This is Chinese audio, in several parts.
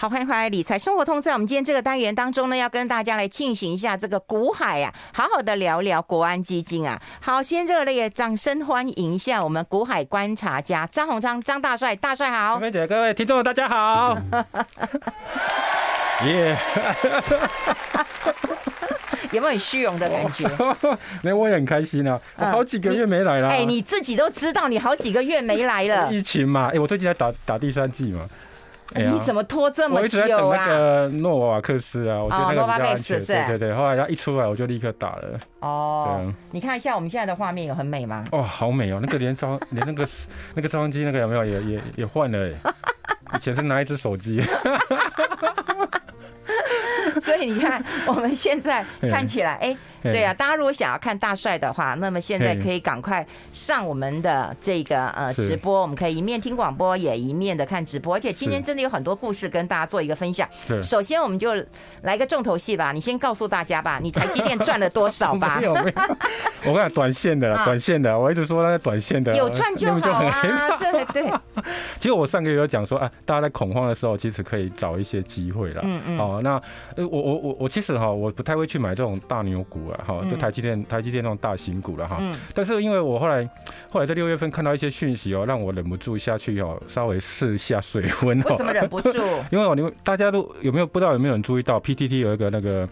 好，欢迎回来理财生活通。在我们今天这个单元当中呢，要跟大家来进行一下这个股海啊，好好的聊聊国安基金啊。好，先热烈的掌声欢迎一下我们股海观察家张宏昌张大帅，大帅好。梅姐，各位听众大家好。耶！有没有很虚荣的感觉？没有，我也很开心啊。我好几个月没来了。哎，你自己都知道，你好几个月没来了。疫情嘛，哎，我最近在打打第三季嘛。哎、你怎么拖这么久啊？我一直在等那个诺瓦克斯啊，我觉得那个比较安全。对对对，后来他一出来我就立刻打了。哦，你看一下我们现在的画面有很美吗？哦，好美哦！那个连照 连那个那个照相机那个有没有也也也换了？以前是拿一只手机。所以你看，我们现在看起来，哎，对啊，大家如果想要看大帅的话，那么现在可以赶快上我们的这个呃直播，我们可以一面听广播，也一面的看直播。而且今天真的有很多故事跟大家做一个分享。首先，我们就来个重头戏吧，你先告诉大家吧，你台积电赚了多少吧？没有没有，我跟你讲短线的，短线的，我一直说那个短线的有赚就好啊，对对。其实我上个月有讲说啊，大家在恐慌的时候，其实可以找一些机会了。嗯嗯。哦，那我。我我我其实哈，我不太会去买这种大牛股啊，哈，就台积电、台积电那种大型股了哈。但是因为我后来后来在六月份看到一些讯息哦，让我忍不住下去哦，稍微试一下水温哦。为什么忍不住？因为你们大家都有没有不知道有没有人注意到 PTT 有一个那个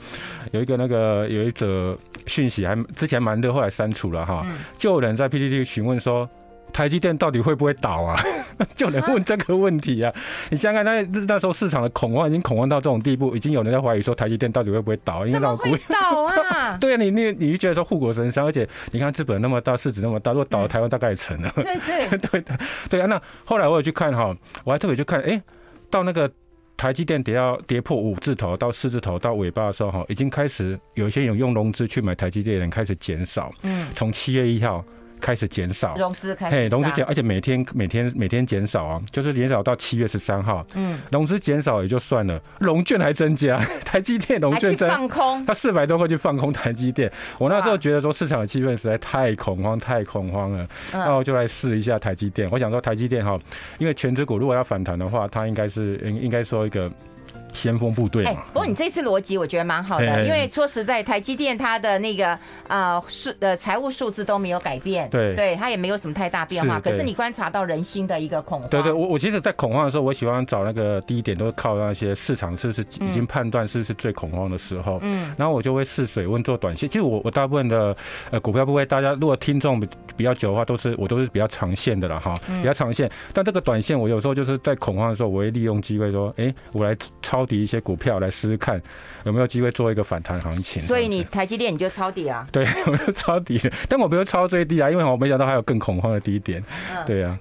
有一个那个有一则讯息还之前蛮热，后来删除了哈。就有人在 PTT 询问说。台积电到底会不会倒啊？就能问这个问题啊！你想想看，那那时候市场的恐慌已经恐慌到这种地步，已经有人在怀疑说台积电到底会不会倒，因为那种股倒啊！对啊，你你你就觉得说护国神山，而且你看资本那么大，市值那么大，如果倒了台湾大概也成了。对对 对的，对啊。那后来我有去看哈，我还特别去看，哎，到那个台积电跌到跌破五字头到四字头到尾巴的时候哈，已经开始有一些有用融资去买台积电的人开始减少。嗯，从七月一号。开始减少融资，开始融资减，而且每天每天每天减少啊，就是减少到七月十三号。嗯，融资减少也就算了，融券还增加，台积电融券增放空，他四百多块去放空台积电。我那时候觉得说市场的气氛实在太恐慌，太恐慌了，然后就来试一下台积电。我想说台积电哈，因为全值股如果要反弹的话，它应该是应应该说一个。先锋部队嘛。不过你这次逻辑我觉得蛮好的，因为说实在，台积电它的那个呃数呃财务数字都没有改变，对，对，它也没有什么太大变化。可是你观察到人心的一个恐慌。对对，我我其实，在恐慌的时候，我喜欢找那个低点，都是靠那些市场是不是已经判断是不是最恐慌的时候，嗯，然后我就会试水温做短线。其实我我大部分的呃股票部位，大家如果听众比较久的话，都是我都是比较长线的了哈，比较长线。但这个短线，我有时候就是在恐慌的时候，我会利用机会说，哎，我来抄。底一些股票来试试看有没有机会做一个反弹行情。所以你台积电你就抄底啊？对，我就抄底，但我不是抄最低啊，因为我没想到还有更恐慌的低点。对啊。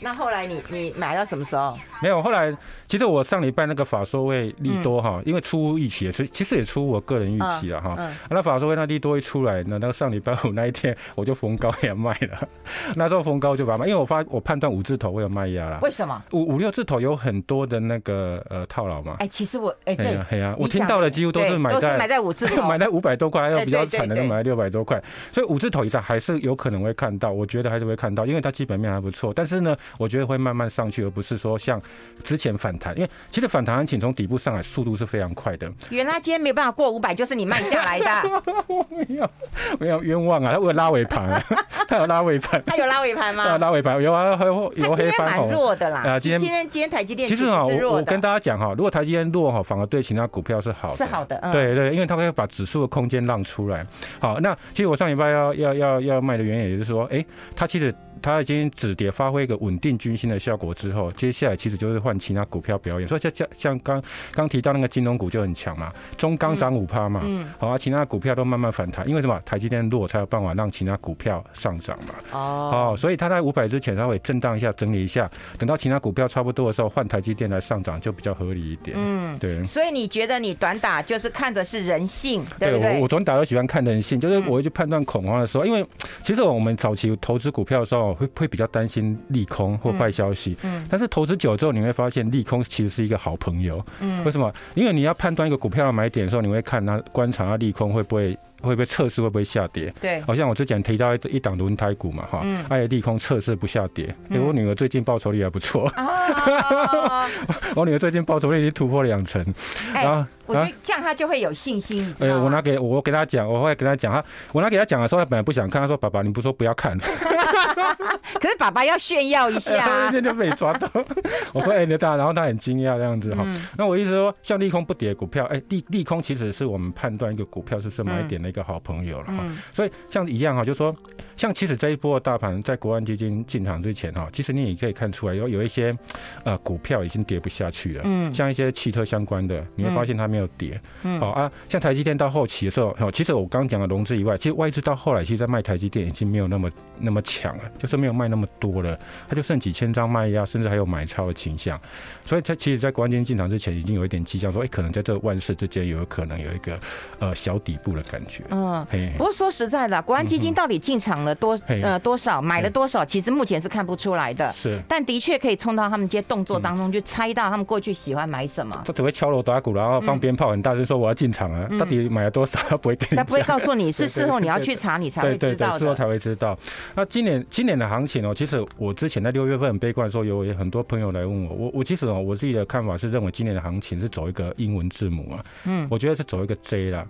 那后来你你买到什么时候？没有，后来。其实我上礼拜那个法说会利多哈，因为出乎预期，其其实也出乎我个人预期了哈。那法说会那利多一出来，那那个上礼拜五那一天我就逢高也卖了，那时候逢高就把它卖，因为我发我判断五字头会有卖压了。为什么？五五六字头有很多的那个呃套牢嘛。哎，其实我哎对，对啊，我听到的几乎都是买在买在五字头，买在五百多块，还有比较惨的，买在六百多块。所以五字头以上还是有可能会看到，我觉得还是会看到，因为它基本面还不错。但是呢，我觉得会慢慢上去，而不是说像之前反弹，因为其实。反弹行情从底部上来，速度是非常快的。原来今天没有办法过五百，就是你慢下来的。我没有，没有冤枉啊！他有拉尾盘，他有拉尾盘，他有拉尾盘吗？拉尾盘有啊，还有有黑翻红。蛮弱的啦。啊，今天今天今天台积电其实啊，我我跟大家讲哈，如果台积电弱哈，反而对其他股票是好的。是好的，嗯、对对，因为它会把指数的空间让出来。好，那其实我上礼拜要要要要卖的原因，也就是说，哎、欸，它其实。它已经止跌发挥一个稳定军心的效果之后，接下来其实就是换其他股票表演。所以像像像刚刚提到那个金融股就很强嘛，中钢涨五趴嘛，嗯，好啊，其他股票都慢慢反弹，因为什么？台积电弱才有办法让其他股票上涨嘛。哦，好，所以它在五百之前稍微震荡一下，整理一下，等到其他股票差不多的时候，换台积电来上涨就比较合理一点。嗯，对。所以你觉得你短打就是看的是人性，对不对？对，我我短打都喜欢看人性，就是我会去判断恐慌的时候，因为其实我们早期投资股票的时候。哈，会会比较担心利空或坏消息。嗯。但是投资久之后，你会发现利空其实是一个好朋友。嗯。为什么？因为你要判断一个股票的买点的时候，你会看它观察它利空会不会。会不会测试会不会下跌？对，好像我之前提到一一档轮胎股嘛，哈、嗯，爱利空测试不下跌。我女儿最近报酬率还不错。啊、我女儿最近报酬率已经突破两成。哎、欸，我觉得这样她就会有信心。哎、欸，我拿给我给她讲，我会跟她讲，她我拿给她讲的时候，她本来不想看，她说：“爸爸，你不说不要看。” 可是爸爸要炫耀一下、啊，那、欸、就被抓到。我说：“哎、欸，你大。”然后他很惊讶这样子哈。嗯、那我意思说，像利空不跌的股票，哎、欸，利利空其实是我们判断一个股票是什么买点的一个好朋友了哈。嗯、所以像一样哈，就是说，像其实这一波的大盘在国安基金进场之前哈，其实你也可以看出来有有一些呃股票已经跌不下去了。嗯。像一些汽车相关的，你会发现它没有跌。嗯。好啊，像台积电到后期的时候，其实我刚刚讲的融资以外，其实外资到后来其实在卖台积电已经没有那么那么强了，就是没有卖那么多了，它就剩几千张卖压，甚至还有买超的倾向。所以它其实，在国安基金进场之前，已经有一点迹象说，哎、欸，可能在这万事之间有可能有一个呃小底部的感觉。嗯。嘿嘿不过说实在的，国安基金到底进场了多呃多少，买了多少，其实目前是看不出来的。是，但的确可以冲到他们这些动作当中，就猜到他们过去喜欢买什么。他只会敲锣打鼓，然后放鞭炮，很大声说我要进场啊！到底买了多少？他不会跟你。他不会告诉你，是事后你要去查，你才会知道的。事后才会知道。那今年今年的行情哦，其实我之前在六月份很悲观的时候，有很多朋友来问我，我我其实哦，我自己的看法是认为今年的行情是走一个英文字母啊，嗯，我觉得是走一个 J 啦。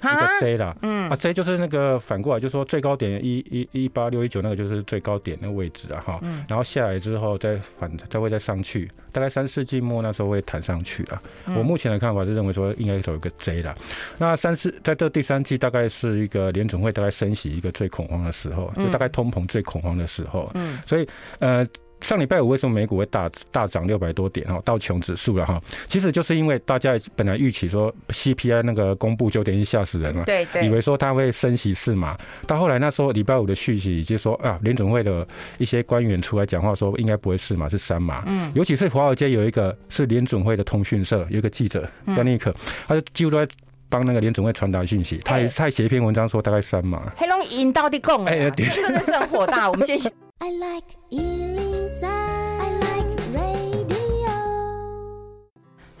一个 J 啦，嗯。啊，J 就是那个反过来，就是说最高点一一一八六一九那个就是最高点的位置啊，哈，嗯。然后下来之后再反再会再上去，大概三世纪末那时候会弹上去啊。我目前的看法是认为说应该走一个 J 啦。那三四在这第三季大概是一个联总会大概升息一个最恐慌的时候，就大概通膨最恐慌的时候，嗯，所以呃。上礼拜五为什么美股会大大涨六百多点哈？道琼指数了哈，其实就是因为大家本来预期说 CPI 那个公布九点一吓死人了，对对，以为说它会升息四码，到后来那时候礼拜五的讯息，就说啊联准会的一些官员出来讲话说应该不会四码是三码，嗯，尤其是华尔街有一个是联准会的通讯社有一个记者叫尼克，他就几乎都在帮那个联准会传达讯息，他也他也写一篇文章说大概三码，黑龙引到底供，哎，真的是很火大，我们先。I like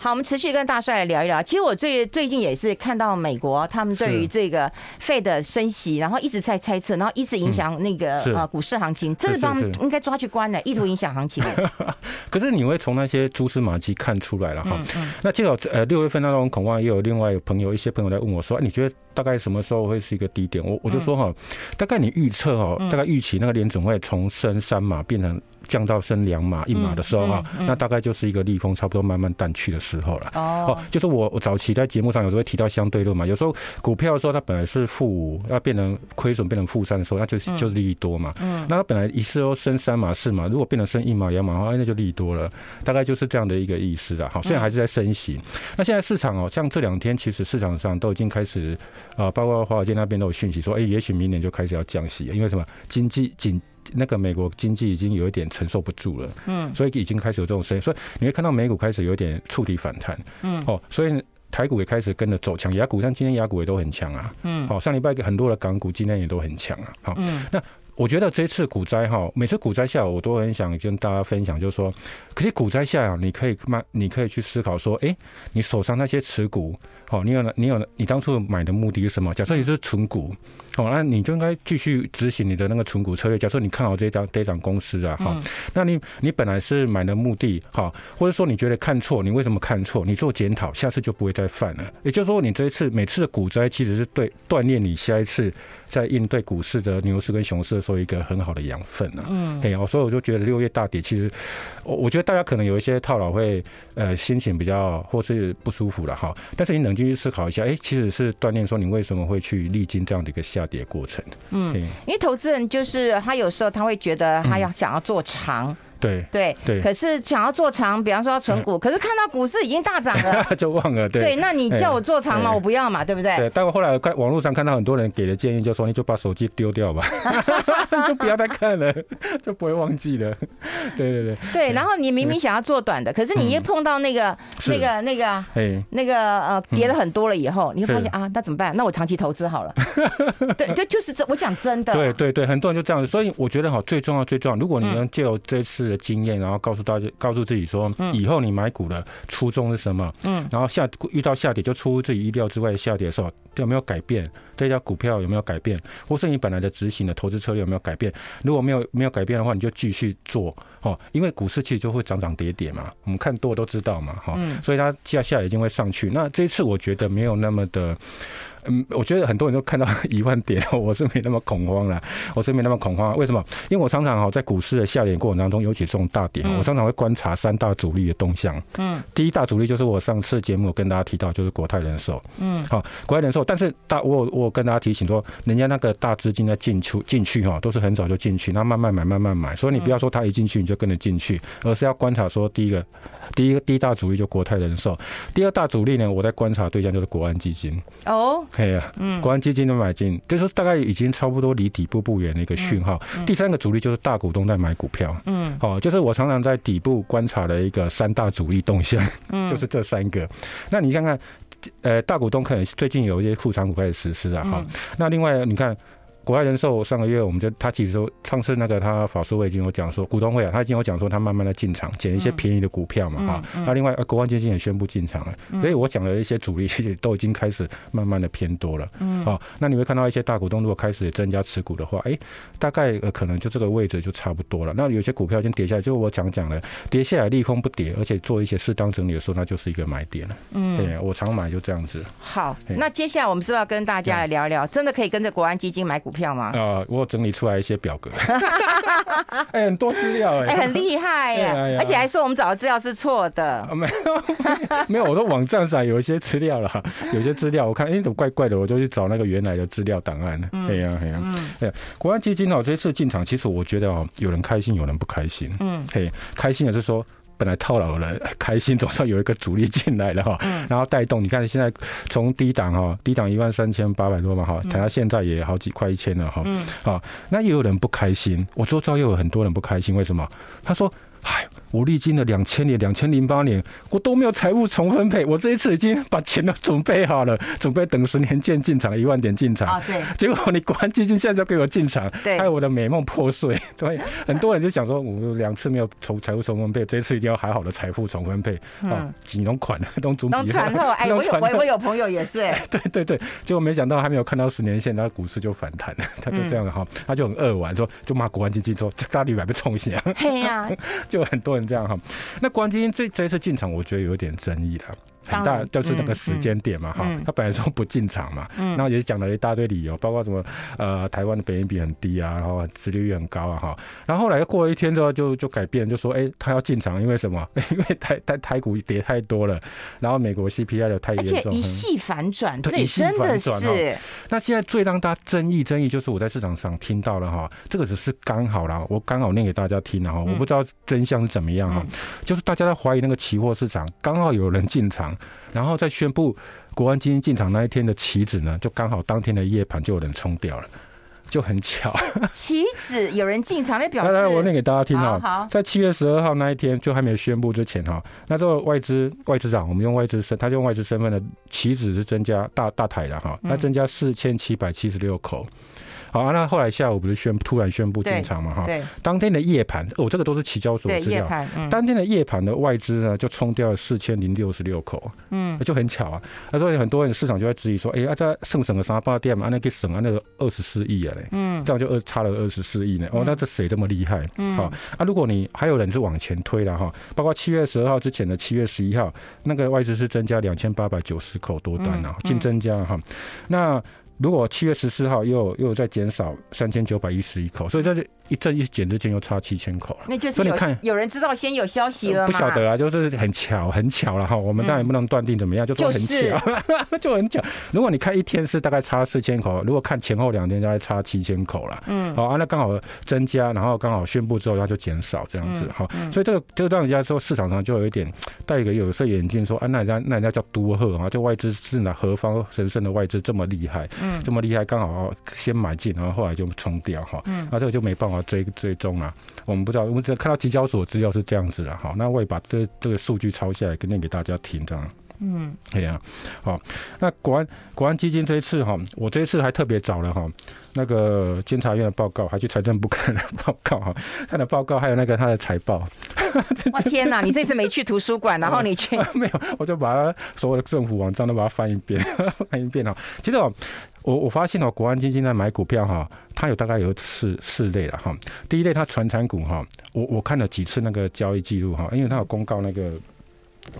好，我们持续跟大帅来聊一聊。其实我最最近也是看到美国他们对于这个 Fed 的升息，然后一直在猜测，然后一直影响那个呃股市行情，这是帮他们应该抓去关的，意图影响行情。可是你会从那些蛛丝马迹看出来了哈。那至少呃六月份那种恐慌，也有另外有朋友一些朋友来问我说，你觉得大概什么时候会是一个低点？我我就说哈，大概你预测哈，大概预期那个联总会从升三码变成。降到升两码一码的时候啊，那大概就是一个利空差不多慢慢淡去的时候了。哦，就是我我早期在节目上有时候会提到相对论嘛，有时候股票的时候它本来是负五，要变成亏损变成负三的时候，那就是就是利多嘛。嗯，那它本来一次都升三码四码，如果变成升一码两码的话，那就利多了。大概就是这样的一个意思了。好，虽然还是在升息。那现在市场哦，像这两天其实市场上都已经开始啊，包括华尔街那边都有讯息说，哎，也许明年就开始要降息，因为什么经济紧。那个美国经济已经有一点承受不住了，嗯，所以已经开始有这种声音，所以你会看到美股开始有点触底反弹，嗯，哦，所以台股也开始跟着走强，雅股像今天雅股也都很强啊，嗯，好，上礼拜很多的港股今天也都很强啊，好，嗯，那我觉得这次股灾哈，每次股灾下我都很想跟大家分享，就是说，可是股灾下啊，你可以慢，你可以去思考说，哎，你手上那些持股，好，你有你有你当初买的目的是什么？假设你是存股。哦，那你就应该继续执行你的那个存股策略。假设你看好这一档这一档公司啊，哈，那你你本来是买的目的，哈，或者说你觉得看错，你为什么看错？你做检讨，下次就不会再犯了。也就是说，你这一次每次的股灾，其实是对锻炼你下一次在应对股市的牛市跟熊市的时候一个很好的养分啊。嗯，哎，所以我就觉得六月大跌，其实我我觉得大家可能有一些套牢，会呃心情比较或是不舒服了哈。但是你冷静去思考一下，哎，其实是锻炼说你为什么会去历经这样的一个下。跌过程，嗯，因为投资人就是他有时候他会觉得他要想要做长。对对对。可是想要做长，比方说要存股，可是看到股市已经大涨了，就忘了。对，那你叫我做长嘛？我不要嘛，对不对？对。但我后来看网络上看到很多人给的建议，就说你就把手机丢掉吧，就不要再看了，就不会忘记了。对对对。对，然后你明明想要做短的，可是你一碰到那个那个那个哎那个呃跌了很多了以后，你会发现啊，那怎么办？那我长期投资好了。对，就就是这，我讲真的。对对对，很多人就这样子，所以我觉得哈，最重要最重要，如果你能借由这次的经验，然后告诉大家，告诉自己说，以后你买股的初衷是什么？嗯，然后下遇到下跌就出乎自己意料之外的下跌的时候，有没有改变？这家股票有没有改变？或是你本来的执行的投资策略有没有改变？如果没有没有改变的话，你就继续做哦，因为股市其实就会涨涨跌跌嘛，我们看多都知道嘛，哈，所以它下下来一定会上去。那这一次我觉得没有那么的。嗯，我觉得很多人都看到 一万点，我是没那么恐慌了，我是没那么恐慌。为什么？因为我常常哈在股市的下跌过程当中，尤其这种大跌，我常常会观察三大主力的动向。嗯，第一大主力就是我上次节目有跟大家提到，就是国泰人寿。嗯，好，国泰人寿，但是大我我跟大家提醒说，人家那个大资金在进出进去哈，都是很早就进去，那慢慢买慢慢买，所以你不要说他一进去你就跟着进去，而是要观察说，第一个，第一个第一大主力就国泰人寿，第二大主力呢，我在观察对象就是国安基金。哦。对呀，嗯，国安基金的买进，就是大概已经差不多离底部不远的一个讯号。第三个主力就是大股东在买股票，嗯，哦，就是我常常在底部观察的一个三大主力动向，嗯，就是这三个。那你看看，呃，大股东可能最近有一些库藏股开始实施啊，哈。那另外你看。国泰人寿上个月，我们就他其实说，上次那个他法说会已经有讲说，股东会啊，他已经有讲说他慢慢的进场捡一些便宜的股票嘛哈。那另外国安基金也宣布进场了，所以我讲的一些主力其实都已经开始慢慢的偏多了。嗯，好，那你会看到一些大股东如果开始增加持股的话，哎，大概可能就这个位置就差不多了。那有些股票已经跌下来，就我讲讲了，跌下来利空不跌，而且做一些适当整理的时候，那就是一个买点了。嗯，对，我常买就这样子。好，那接下来我们是不是要跟大家来聊聊，真的可以跟着国安基金买股票吗？啊，我整理出来一些表格，哎，很多资料哎，很厉害哎，而且还说我们找的资料是错的，没有，没有，我的网站上有一些资料啦，有些资料我看哎，怎么怪怪的，我就去找那个原来的资料档案。哎呀，哎呀，哎，国安基金哦，这次进场，其实我觉得哦，有人开心，有人不开心。嗯，嘿，开心的是说。本来套牢的人开心，总算有一个主力进来了哈，然后带动。你看现在从低档哈，低档一万三千八百多嘛哈，谈到现在也好几块一千了哈。好，那也有人不开心，我周遭又有很多人不开心，为什么？他说。唉，我历经了两千年、两千零八年，我都没有财务重分配。我这一次已经把钱都准备好了，准备等十年见进场，一万点进场。啊，对。结果你国安基金现在就给我进场，对，害我的美梦破碎。对，很多人就想说，我两次没有从财务重分配，这一次一定要好好的财富重分配。嗯。几农款都准备。都传后，哎，我有我我有朋友也是，哎。对对对，结果没想到还没有看到十年线，然后股市就反弹了。他就这样哈，他就很扼腕，说就骂国安基金说这大利还被冲醒。嘿呀。就很多人这样哈，那国安基金这这一次进场，我觉得有点争议了。很大就是那个时间点嘛哈，他本来说不进场嘛，然后也讲了一大堆理由，包括什么呃台湾的本益比很低啊，然后殖利率很高啊哈，然后后来过了一天之后就就改变，就说哎他要进场，因为什么？因为台台台股跌太多了，然后美国 CPI 的太严重，一系反转，对，真的是。那现在最让大家争议争议就是我在市场上听到了哈，这个只是刚好啦，我刚好念给大家听了哈，我不知道真相是怎么样哈，就是大家在怀疑那个期货市场刚好有人进场。然后在宣布国安基金进场那一天的期指呢，就刚好当天的夜盘就有人冲掉了，就很巧。期指有人进场，那表示来来，我念给大家听哈。在七月十二号那一天，就还没有宣布之前哈，那这个外资外资长，我们用外资身，他就用外资身份的期指是增加大大台的哈，那增加四千七百七十六口。好啊，那后来下午不是宣突然宣布进场嘛？哈，对，当天的夜盘哦，这个都是期交所资料。嗯，当天的夜盘的外资呢，就冲掉了四千零六十六口。嗯，就很巧啊。那所以很多人市场就在质疑说，哎、欸，啊这剩省个三八店嘛？啊那给省啊那个二十四亿啊嘞。嗯，这样就二差了二十四亿呢。哦，那这谁这么厉害？嗯，好啊，如果你还有人是往前推了哈，包括七月十二号之前的七月十一号，那个外资是增加两千八百九十口多单啊，净增加哈。那如果七月十四号又又再减少三千九百一十一口，所以在这一阵一减之间又差七千口了。那就是有看有人知道先有消息了吗？不晓得啊，就是很巧 很巧了哈。我们当然不能断定怎么样，就说很巧，就很巧。如果你看一天是大概差四千口，如果看前后两天大概差七千口了。嗯，好啊，那刚好增加，然后刚好宣布之后它就减少这样子哈。所以这个这个让人家说市场上就有一点戴一个有色眼镜说啊，那人家那人家叫多贺啊，就外资是哪何方神圣的外资这么厉害？嗯，这么厉害，刚好先买进，然后后来就冲掉哈。嗯，那这个就没办法追追踪了。我们不知道，我们只看到集交所资料是这样子的哈。那我也把这这个数据抄下来，跟念给大家听，这样。嗯，对呀，好。那国安国安基金这一次哈，我这一次还特别找了哈，那个监察院的报告，还去财政部看了报告哈，他的报告还有那个他的财报。哇天哪！你这次没去图书馆，然后你去？没有，我就把他所有的政府网站都把它翻一遍，翻一遍哈。其实哦，我我发现哦，国安基金在买股票哈，它有大概有四四类了哈。第一类它传产股哈，我我看了几次那个交易记录哈，因为它有公告那个。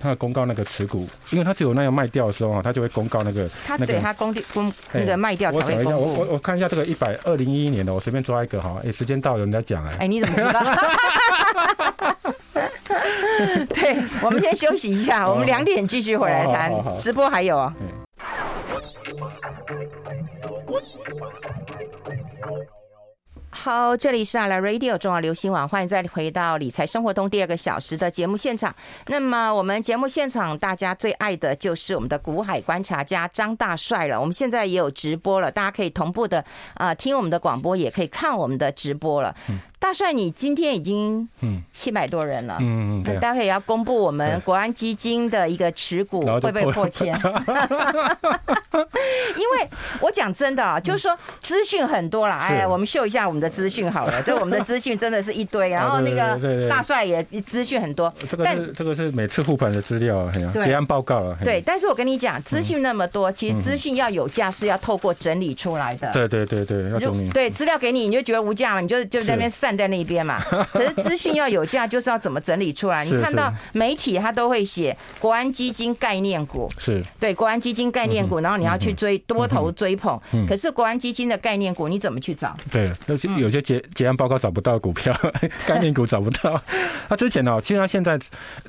他公告那个持股，因为他只有那样卖掉的时候啊，他就会公告那个。他对他公公那个卖掉才会公布。我我我看一下这个一百二零一一年的，我随便抓一个哈。哎，时间到了，人家讲哎。哎，你怎么知道？对，我们先休息一下，我们两点继续回来谈直播，还有。好，这里是阿拉 Radio 中广流行网，欢迎再回到理财生活通第二个小时的节目现场。那么我们节目现场大家最爱的就是我们的股海观察家张大帅了。我们现在也有直播了，大家可以同步的啊、听我们的广播，也可以看我们的直播了。大帅，你今天已经七百多人了，嗯嗯，待会也要公布我们国安基金的一个持股会不会破千？因为我讲真的啊，就是说资讯很多了，哎，我们秀一下我们的资讯好了，这我们的资讯真的是一堆，然后那个大帅也资讯很多，这个这个是每次护盘的资料，结案报告啊，对，但是我跟你讲，资讯那么多，其实资讯要有价是要透过整理出来的，对对对对，要整理，对，资料给你，你就觉得无价嘛，你就就在那边散。在那边嘛，可是资讯要有价，就是要怎么整理出来？你看到媒体他都会写国安基金概念股，是对国安基金概念股，然后你要去追多头追捧。可是国安基金的概念股你怎么去找？对，有些有些结结案报告找不到股票，概念股找不到。他 之前呢，其实他现在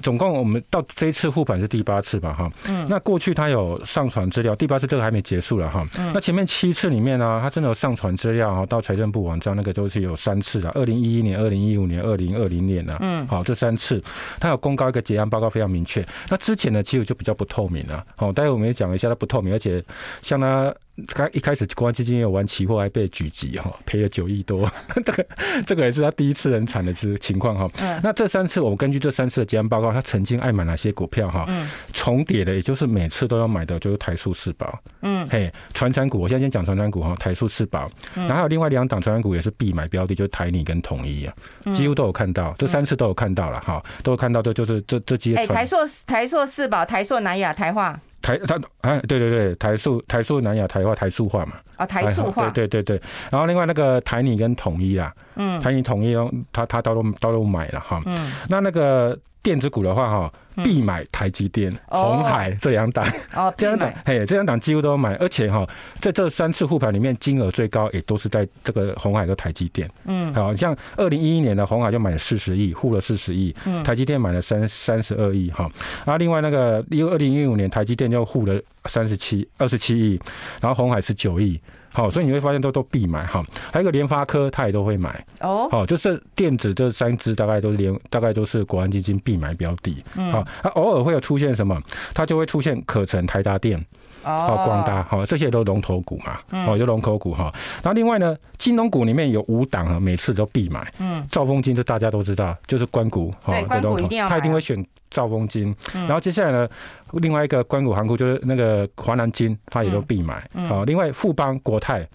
总共我们到这一次护盘是第八次吧？哈，嗯，那过去他有上传资料，第八次这个还没结束了哈。那前面七次里面呢，他真的有上传资料哈，到财政部网站那个都是有三次的，二零。一一年、二零一五年、二零二零年呢，嗯，好，这三次他有公告一个结案报告，非常明确。那之前呢，其实就比较不透明了。好，待会我们也讲一下它不透明，而且像他。他一开始国安基金也有玩期货，还被狙击哈，赔了九亿多，这个这个也是他第一次很惨的这情况哈。嗯。那这三次我们根据这三次的结案报告，他曾经爱买哪些股票哈？嗯。重叠的，也就是每次都要买的，就是台塑四宝。嗯。嘿，传产股，我现在先讲传产股哈，台塑四宝。嗯。然后还有另外两档传产股也是必买标的，就是台泥跟统一啊，几乎都有看到，这三次都有看到了哈，都有看到，的就是这这几。哎，台塑台塑四宝，台塑南亚，台化。台他哎，对对对，台塑台塑南亚台化台塑化嘛，啊台塑化，对对对对，然后另外那个台泥跟统一啊，嗯，台泥统一他，他到都到都买了哈，嗯，那那个。电子股的话，哈，必买台积电、红海这两档，哦，这两档，嘿，这两档几乎都买，而且哈，在这三次护盘里面，金额最高也都是在这个红海和台积电，嗯，好像二零一一年的红海就买了四十亿，护了四十亿，嗯，台积电买了三三十二亿，哈，然后另外那个，因为二零一五年台积电就护了三十七二十七亿，然后红海是九亿。好，所以你会发现都都必买哈，还有一个联发科，他也都会买哦。好，就是电子这三只大概都是联，大概都是国安基金必买标的。好，它偶尔会有出现什么，它就会出现可成、台达电、哦，光大，好，这些都龙头股嘛。哦，就龙头股哈。然后另外呢，金融股里面有五档啊，每次都必买。嗯，兆丰金这大家都知道，就是关股。对，关股一定要。他一定会选。兆丰金，然后接下来呢，另外一个关股行库就是那个华南金，他也都必买。好，另外富邦国泰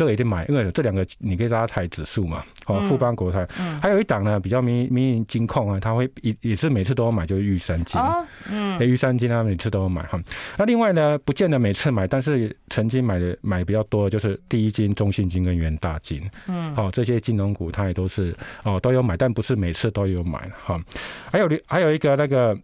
这个一定买，因为这两个你可以拉抬指数嘛。好，富邦国泰，嗯还有一档呢比较民民营金控啊，它会也也是每次都要买，就是玉山金。嗯，玉山金它每次都要买哈。那另外呢，不见得每次买，但是曾经买的买比较多的就是第一金、中信金跟元大金。嗯，好，这些金融股它也都是哦都有买，但不是每次都有买哈。还有还有一个那个。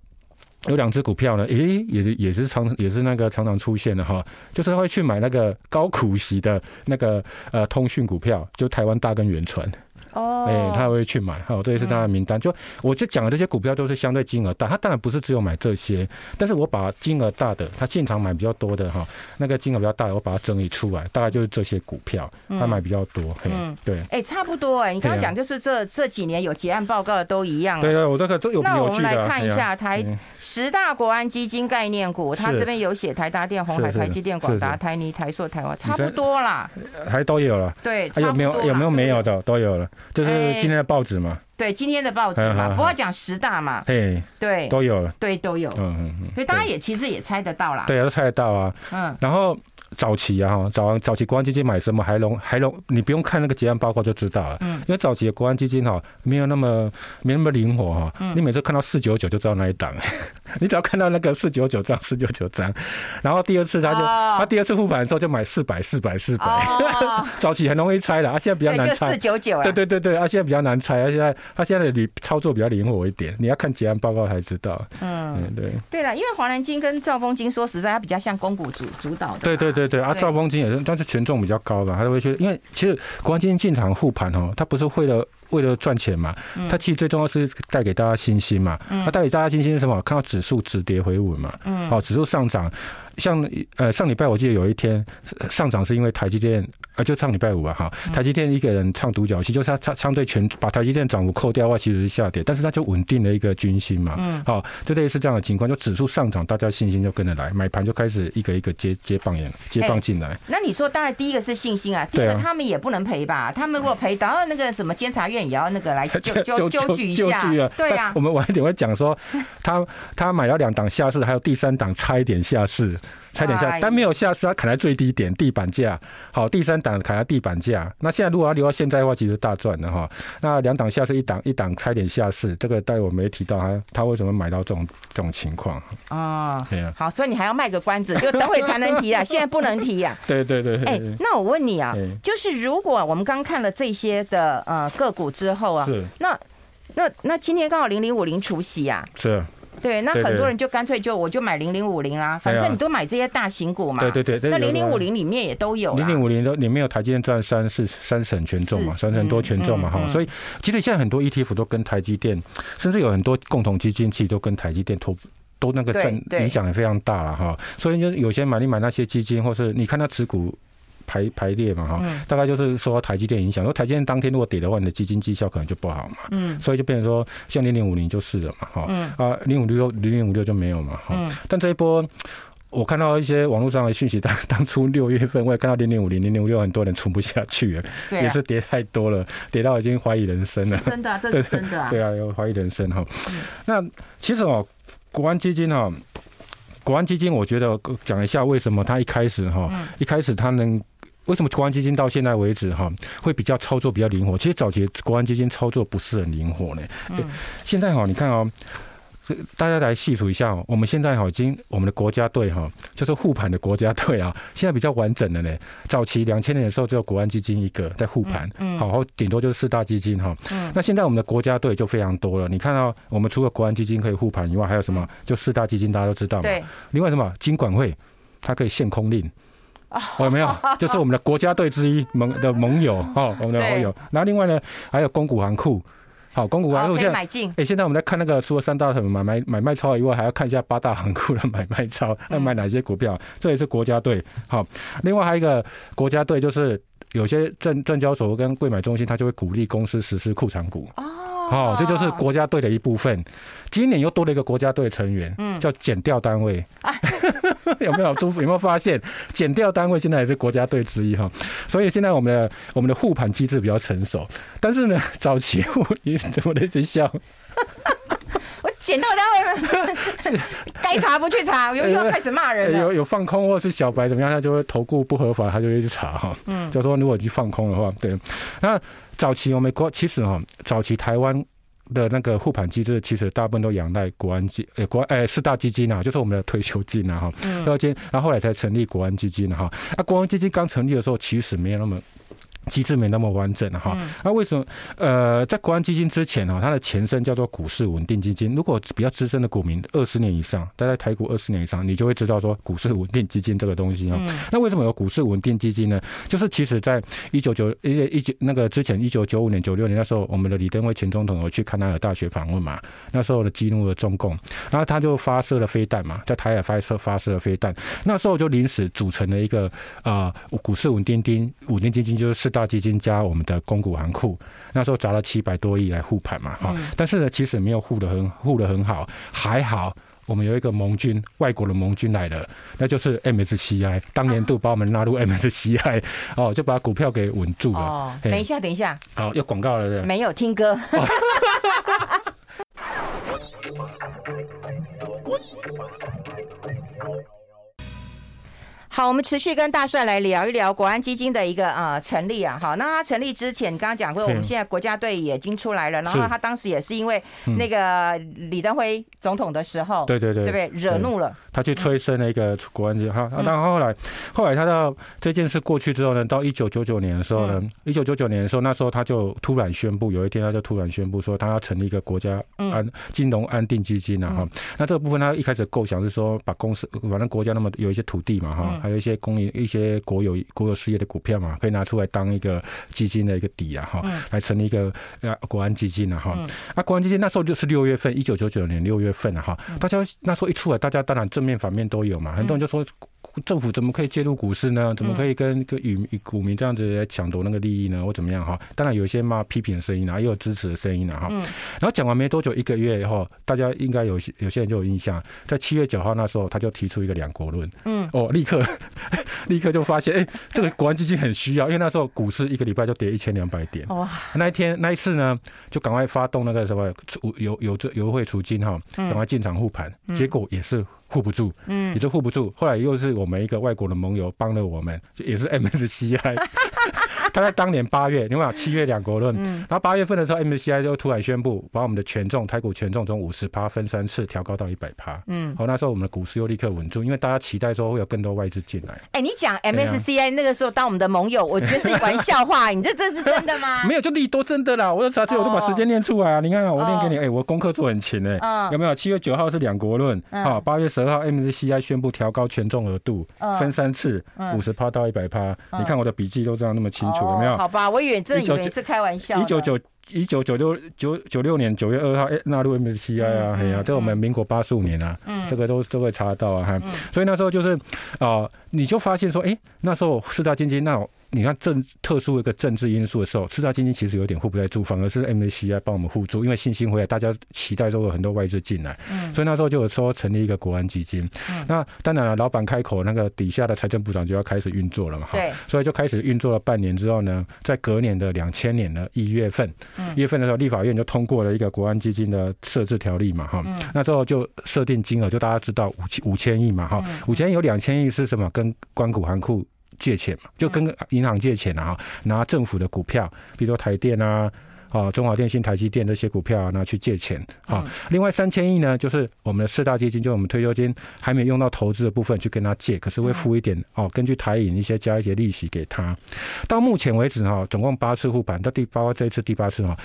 有两只股票呢，诶，也是也是常也是那个常常出现的哈，就是会去买那个高股息的那个呃通讯股票，就台湾大跟远传。哦，哎，他会去买，好，这也是他的名单。就我就讲的这些股票都是相对金额大，他当然不是只有买这些，但是我把金额大的，他现场买比较多的哈，那个金额比较大的，我把它整理出来，大概就是这些股票，他买比较多。嗯，对，哎，差不多哎，你刚刚讲就是这这几年有结案报告的都一样。对对，我这个都有。那我们来看一下台十大国安基金概念股，它这边有写台达电、红海、台积电、广达、台泥、台塑、台湾，差不多啦。还都有了。对，有没有有没有没有的都有了，就是今天的。报纸嘛，对，今天的报纸嘛，不要讲十大嘛，对，对，都有。了，对，都有，嗯嗯嗯，所以大家也其实也猜得到啦，对啊，都猜得到啊，嗯，然后。早期啊，哈，早早期国安基金买什么还容还容，你不用看那个结案报告就知道了。嗯。因为早期的国安基金哈，没有那么没那么灵活哈。嗯。你每次看到四九九就知道那一档，你只要看到那个四九九张四九九张，然后第二次他就他第二次复盘的时候就买四百四百四百。早期很容易猜的，啊，现在比较难猜。四九九。对对对对，啊，现在比较难猜，而且他现在的操作比较灵活一点，你要看结案报告才知道。嗯。对。对了，因为华南金跟兆丰金说实在，它比较像公股主主导的。对对对对，啊，兆丰金也是。但是权重比较高吧，他都会去，因为其实国安基金进场护盘哦，他不是为了为了赚钱嘛，他其实最重要是带给大家信心嘛，他带给大家信心是什么？看到指数止跌回稳嘛，好，指数上涨。像呃上礼拜我记得有一天上涨是因为台积电啊，就上礼拜五啊哈，台积电一个人唱独角戏，就是他他相对全把台积电涨幅扣掉的话，其实是下跌，但是他就稳定了一个军心嘛，嗯，好，就类似这样的情况，就指数上涨，大家信心就跟着来，买盘就开始一个一个接接棒眼接棒进来。那你说，当然第一个是信心啊，第二个他们也不能赔吧？他们如果赔，然后那个什么监察院也要那个来 纠纠纠举一下，对呀。我们晚一点会讲说，他他买了两档下市，还有第三档差一点下市。差点下，但没有下市，它砍在最低点，地板价。好，第三档砍在地板价。那现在如果要留到现在的话，其实大赚的哈。那两档下市，一档一档差点下市，这个待会我没提到他他为什么买到这种这种情况啊？对啊。好，所以你还要卖个关子，就等会才能提啊，现在不能提呀。对对对。哎，那我问你啊，就是如果我们刚看了这些的呃个股之后啊，是那那那今天刚好零零五零除夕啊，是。对，那很多人就干脆就我就买零零五零啦，反正你都买这些大型股嘛。对对对。那零零五零里面也都有。零零五零都里面有台积电占三四三成权重嘛，三成多权重嘛哈。所以其实现在很多 ETF 都跟台积电，甚至有很多共同基金其实都跟台积电脱都那个占影响也非常大了哈。所以就有些买你买那些基金，或是你看他持股。排排列嘛哈，大概就是受到台积电影响。说台积电当天如果跌的话，你的基金绩效可能就不好嘛。嗯，所以就变成说，像零零五零就是了嘛哈。嗯啊，零五六零零五六就没有嘛哈。嗯。但这一波，我看到一些网络上的讯息，当当初六月份我也看到零零五零零零五六很多人存不下去了，也是跌太多了，跌到已经怀疑人生了。真的，这是真的啊。对啊，有怀疑人生哈。那其实哦，国安基金哈，国安基金，我觉得讲一下为什么它一开始哈，一开始它能。为什么国安基金到现在为止哈会比较操作比较灵活？其实早期国安基金操作不是很灵活呢。对，现在哈，你看哦，大家来细数一下哦，我们现在哈已经我们的国家队哈就是护盘的国家队啊，现在比较完整了呢。早期两千年的时候只有国安基金一个在护盘，嗯，好，顶多就是四大基金哈。嗯。那现在我们的国家队就非常多了。你看到我们除了国安基金可以护盘以外，还有什么？就四大基金大家都知道嘛。对。另外什么？金管会它可以限空令。有没有？就是我们的国家队之一盟的盟友哦，我们的盟友。然后另外呢，还有公股行库，好，公股行库现在哎，现在我们在看那个除了三大什么买卖买卖超以外，还要看一下八大行库的买卖超，要买哪些股票，这也是国家队。好，另外还有一个国家队，就是有些证证交所跟柜买中心，他就会鼓励公司实施库藏股。哦，这就是国家队的一部分。今年又多了一个国家队成员，嗯，叫减调单位。有没有有没有发现，减掉单位现在也是国家队之一哈？所以现在我们的我们的护盘机制比较成熟。但是呢，早期你怎么在笑？我捡到单位 该查不去查，又又开始骂人了。有有放空或是小白怎么样，他就会投顾不合法，他就会去查哈。嗯，就说如果你放空的话，对，那。早期我们国其实哈，早期台湾的那个护盘机制，其实大部分都仰赖国安基呃国呃四大基金啊，就是我们的退休金啊哈，退休金，然后后来才成立国安基金哈。那国安基金刚成立的时候，其实没有那么机制没那么完整哈，那为什么？呃，在国安基金之前哈，它的前身叫做股市稳定基金。如果比较资深的股民，二十年以上，待在台股二十年以上，你就会知道说股市稳定基金这个东西啊。那为什么有股市稳定基金呢？就是其实在一九九一一九那个之前，一九九五年、九六年那时候，我们的李登辉前总统有去看他的大学访问嘛，那时候的激怒了中共，然后他就发射了飞弹嘛，在台海发射发射了飞弹，那时候就临时组成了一个啊、呃、股市稳定金稳定基金，就是。大基金加我们的公股行库，那时候砸了七百多亿来护盘嘛，哈，但是呢，其实没有护的很护的很好，还好我们有一个盟军，外国的盟军来了，那就是 MSCI，当年度把我们纳入 MSCI，哦，就把股票给稳住了。哦，等一下，等一下，好，有广告了，对，没有听歌。哦好，我们持续跟大帅来聊一聊国安基金的一个呃成立啊。好，那他成立之前，你刚刚讲过，我们现在国家队已经出来了。然后他当时也是因为那个李登辉总统的时候，对对对，对不对？惹怒了，他去催生了一个国安基金哈。然后后来，后来他到这件事过去之后呢，到一九九九年的时候呢，一九九九年的时候，那时候他就突然宣布，有一天他就突然宣布说，他要成立一个国家安金融安定基金啊。哈。那这个部分他一开始构想是说，把公司反正国家那么有一些土地嘛哈。还有一些公营、一些国有国有事业的股票嘛，可以拿出来当一个基金的一个底啊，哈，来成立一个呃国安基金啊，哈。那国安基金那时候就是六月份，一九九九年六月份啊，哈，大家那时候一出来，大家当然正面反面都有嘛，很多人就说。政府怎么可以介入股市呢？怎么可以跟跟与股民这样子来抢夺那个利益呢？或怎么样哈？当然有一些嘛批评的声音啊，也有支持的声音啊哈。然后讲完没多久，一个月以后，大家应该有些有些人就有印象，在七月九号那时候，他就提出一个两国论。嗯。哦，立刻 立刻就发现，哎，这个国安基金很需要，因为那时候股市一个礼拜就跌一千两百点。哇。那一天那一次呢，就赶快发动那个什么储有有这优惠储金哈，赶快进场护盘，结果也是。护不住，嗯，也就护不住。后来又是我们一个外国的盟友帮了我们，也是 MSCI。他在当年八月，你看七月两国论，然后八月份的时候，MSCI 就突然宣布把我们的权重，台股权重从五十趴分三次调高到一百趴。嗯，好，那时候我们的股市又立刻稳住，因为大家期待说会有更多外资进来。哎，你讲 MSCI 那个时候当我们的盟友，我觉得是玩笑话，你这这是真的吗？没有，就利多真的啦。我查资料我都把时间念出来啊，你看看我念给你，哎，我功课做很勤哎，有没有？七月九号是两国论，好，八月十二号 MSCI 宣布调高权重额度，分三次，五十趴到一百趴。你看我的笔记都这样那么清楚，有没有？好吧，我以为真以为是开玩笑。一九九一九九六九九六年九月二号，纳入 MSCI 啊，哎呀，这我们民国八十五年啊，这个都都会查得到啊，哈。所以那时候就是啊，你就发现说，哎，那时候四大基金那。你看政特殊一个政治因素的时候，四大基金其实有点护不太住，反而是 MSCI 帮我们护住，因为信心回来，大家期待说有很多外资进来，嗯，所以那时候就有说成立一个国安基金。嗯，那当然了，老板开口，那个底下的财政部长就要开始运作了嘛，对，所以就开始运作了半年之后呢，在隔年的两千年的一月份，一月份的时候，立法院就通过了一个国安基金的设置条例嘛，哈，嗯。那之后就设定金额，就大家知道五千五千亿嘛，哈，五千亿有两千亿是什么？跟关谷行库。借钱嘛，就跟银行借钱啊，拿政府的股票，比如说台电啊，啊中华电信、台积电这些股票啊，拿去借钱啊。另外三千亿呢，就是我们的四大基金，就我们退休金还没用到投资的部分去跟他借，可是会付一点哦，根据台银一些加一些利息给他。到目前为止哈，总共八次护盘，到第八这一次第八次哈。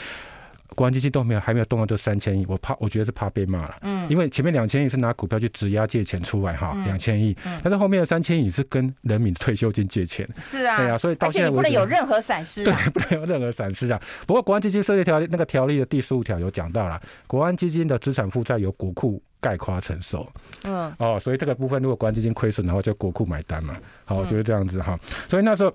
国安基金都没有，还没有动到这三千亿，我怕，我觉得是怕被骂了。嗯，因为前面两千亿是拿股票去质押借钱出来哈，两千亿，但是后面的三千亿是跟人民的退休金借钱。是啊，对啊，所以到现在不能有任何闪失，对，不能有任何闪失啊。不过国安基金设立条例那个条例的第十五条有讲到了，国安基金的资产负债由国库概括承受。嗯，哦，所以这个部分如果国安基金亏损的话，就国库买单嘛。好，就是这样子哈。所以那时候。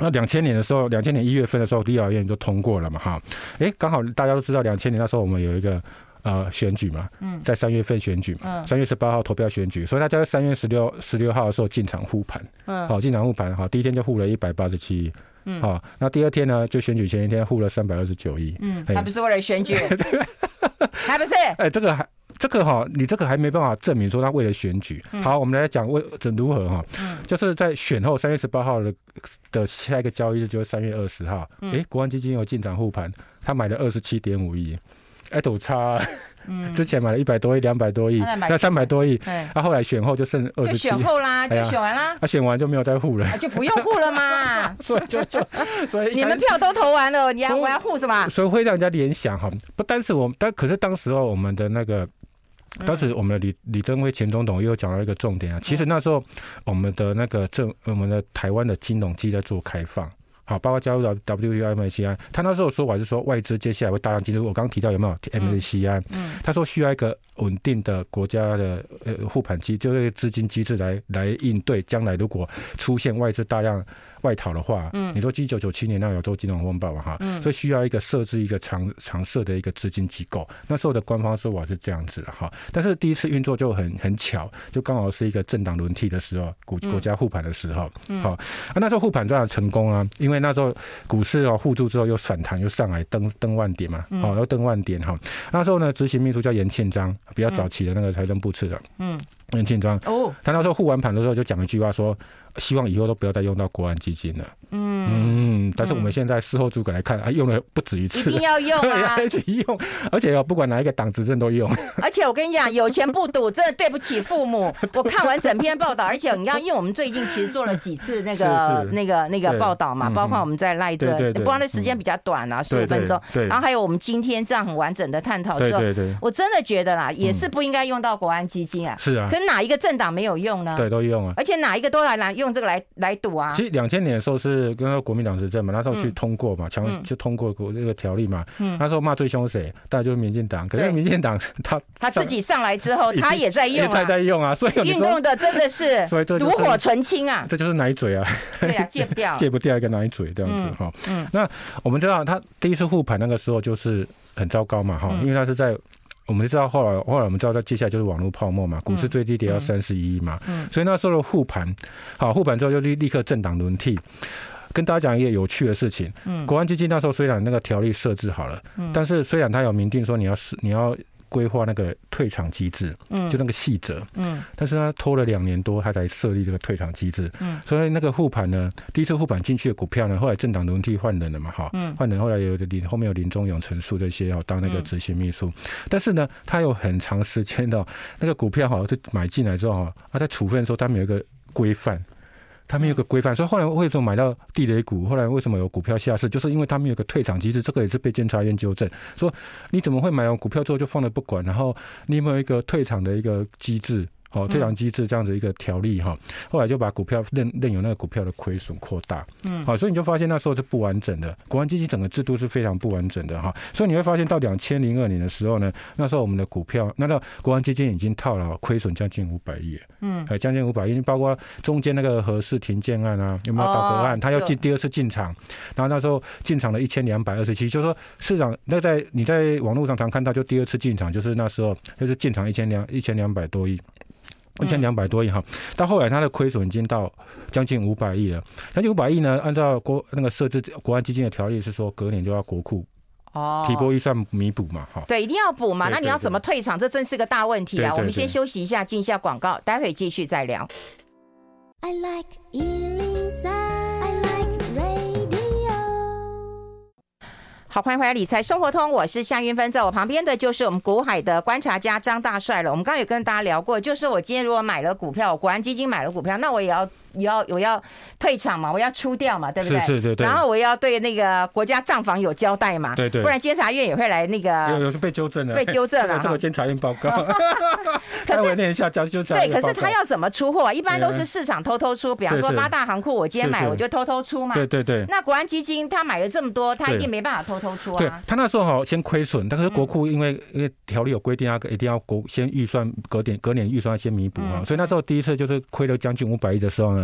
那两千年的时候，两千年一月份的时候，立法院就通过了嘛，哈，哎，刚好大家都知道，两千年那时候我们有一个呃选举嘛，嗯，在三月份选举嘛，三月十八号投票选举，所以大家在三月十六十六号的时候进场护盘，嗯，好，进场护盘，好，第一天就护了一百八十七亿，嗯，好，那第二天呢，就选举前一天护了三百二十九亿，嗯，还不是为了选举，还不是，哎，这个还。这个哈，你这个还没办法证明说他为了选举。好，我们来讲为怎如何哈，就是在选后三月十八号的的下一个交易日就是三月二十号，哎，国安基金有进场护盘，他买了二十七点五亿，哎，都差嗯，之前买了一百多亿、两百多亿，那三百多亿，那后来选后就剩二十七。就选后啦，就选完啦。他选完就没有再护了，就不用护了嘛。所以就就 所以你们票都投完了，你要我要护什么？所以会让人家联想哈，不单是我们，但可是当时候我们的那个。当时我们的李李登辉前总统又讲到一个重点啊，其实那时候我们的那个政，我们的台湾的金融机在做开放，好，包括加入到 WTO、MSCI，他那时候说法是说外资接下来会大量进入。我刚刚提到有没有 MSCI？嗯，他说需要一个稳定的国家的呃护盘机，就是资金机制来来应对将来如果出现外资大量。外逃的话，嗯，你说一九九七年那有做金融风暴嘛哈，嗯，所以需要一个设置一个常常设的一个资金机构，那时候的官方说法是这样子的哈，但是第一次运作就很很巧，就刚好是一个政党轮替的时候，国国家护盘的时候，嗯。好，啊那时候护盘这样成功啊，因为那时候股市哦互助之后又反弹又上来登登万点嘛，好又登万点哈，那时候呢执行秘书叫严庆章，比较早期的那个财政部次长，嗯，严庆章哦，他那时候护完盘的时候就讲一句话说。希望以后都不要再用到国安基金了。嗯，但是我们现在事后诸葛来看，啊，用了不止一次，一定要用啊，一直用，而且不管哪一个党执政都用。而且我跟你讲，有钱不赌，真的对不起父母。我看完整篇报道，而且你要，因为我们最近其实做了几次那个 那个那个报道嘛，包括我们在赖的，不光那时间比较短啊，十五分钟，然后还有我们今天这样很完整的探讨之后，我真的觉得啦，也是不应该用到国安基金啊。是啊，可哪一个政党没有用呢？对，都用啊。而且哪一个都来拿用这个来来赌啊？其实两千年的时候是跟国民党执政嘛，那时候去通过嘛，强就通过过这个条例嘛。嗯，那时候骂最凶谁？大概就是民进党。可是民进党 他他自己上来之后，他也在用啊，在在用啊。所以运用的真的是炉火纯青啊。这就是奶嘴啊。对啊，戒不掉，戒不掉一个奶嘴这样子哈。嗯，那我们知道他第一次护盘那个时候就是很糟糕嘛哈，因为他是在。我们知道后来，后来我们知道，在接下来就是网络泡沫嘛，股市最低跌到三十一亿嘛，嗯，所以那时候的护盘，好护盘之后就立立刻政党轮替。跟大家讲一个有趣的事情，嗯，国安基金那时候虽然那个条例设置好了，嗯，但是虽然它有明定说你要是你要。规划那个退场机制，嗯，就那个细则，嗯，但是他拖了两年多，他才设立这个退场机制，嗯，所以那个护盘呢，第一次护盘进去的股票呢，后来政党轮替换人了嘛，哈，嗯，换人后来有林后面有林宗勇、陈树这些要当那个执行秘书，但是呢，他有很长时间的那个股票哈，就买进来之后哈，他在处分的时候，他们有一个规范。他们有个规范，所以后来为什么买到地雷股？后来为什么有股票下市？就是因为他们有个退场机制，这个也是被监察院纠正，说你怎么会买完股票之后就放着不管？然后你有没有一个退场的一个机制？好，退场机制这样子一个条例哈，后来就把股票任任由那个股票的亏损扩大，嗯，好，所以你就发现那时候是不完整的，国安基金整个制度是非常不完整的哈，所以你会发现到两千零二年的时候呢，那时候我们的股票，那个国安基金已经套牢亏损将近五百亿，嗯，哎将近五百亿，包括中间那个核四停建案啊，有没有倒核案？他要进第二次进场，然后那时候进场了一千两百二十七，就是说市场那在你在网络上常看到，就第二次进场就是那时候就是进场一千两一千两百多亿。一千两百多亿哈，到后来它的亏损已经到将近五百亿了。将近五百亿呢，按照国那个设置国安基金的条例是说，隔年就要国库哦提拨预算弥补嘛哈。对，一定要补嘛。那你要怎么退场？这真是个大问题啊。我们先休息一下，进一下广告，待会继续再聊。I like 好，欢迎回来理财生活通，我是向云芬，在我旁边的就是我们股海的观察家张大帅了。我们刚刚有跟大家聊过，就是我今天如果买了股票，国安基金买了股票，那我也要。要我要退场嘛，我要出掉嘛，对不对？是是，对。然后我要对那个国家账房有交代嘛，对对。不然监察院也会来那个。有有被纠正了。被纠正了。这个监察院报告。可是念一下，交就对，可是他要怎么出货啊？一般都是市场偷偷出，比方说八大行库，我今天买我就偷偷出嘛。对对对。那国安基金他买了这么多，他一定没办法偷偷出啊。对，他那时候好先亏损，但是国库因为因为条例有规定啊，一定要国先预算隔点隔年预算先弥补啊，所以那时候第一次就是亏了将近五百亿的时候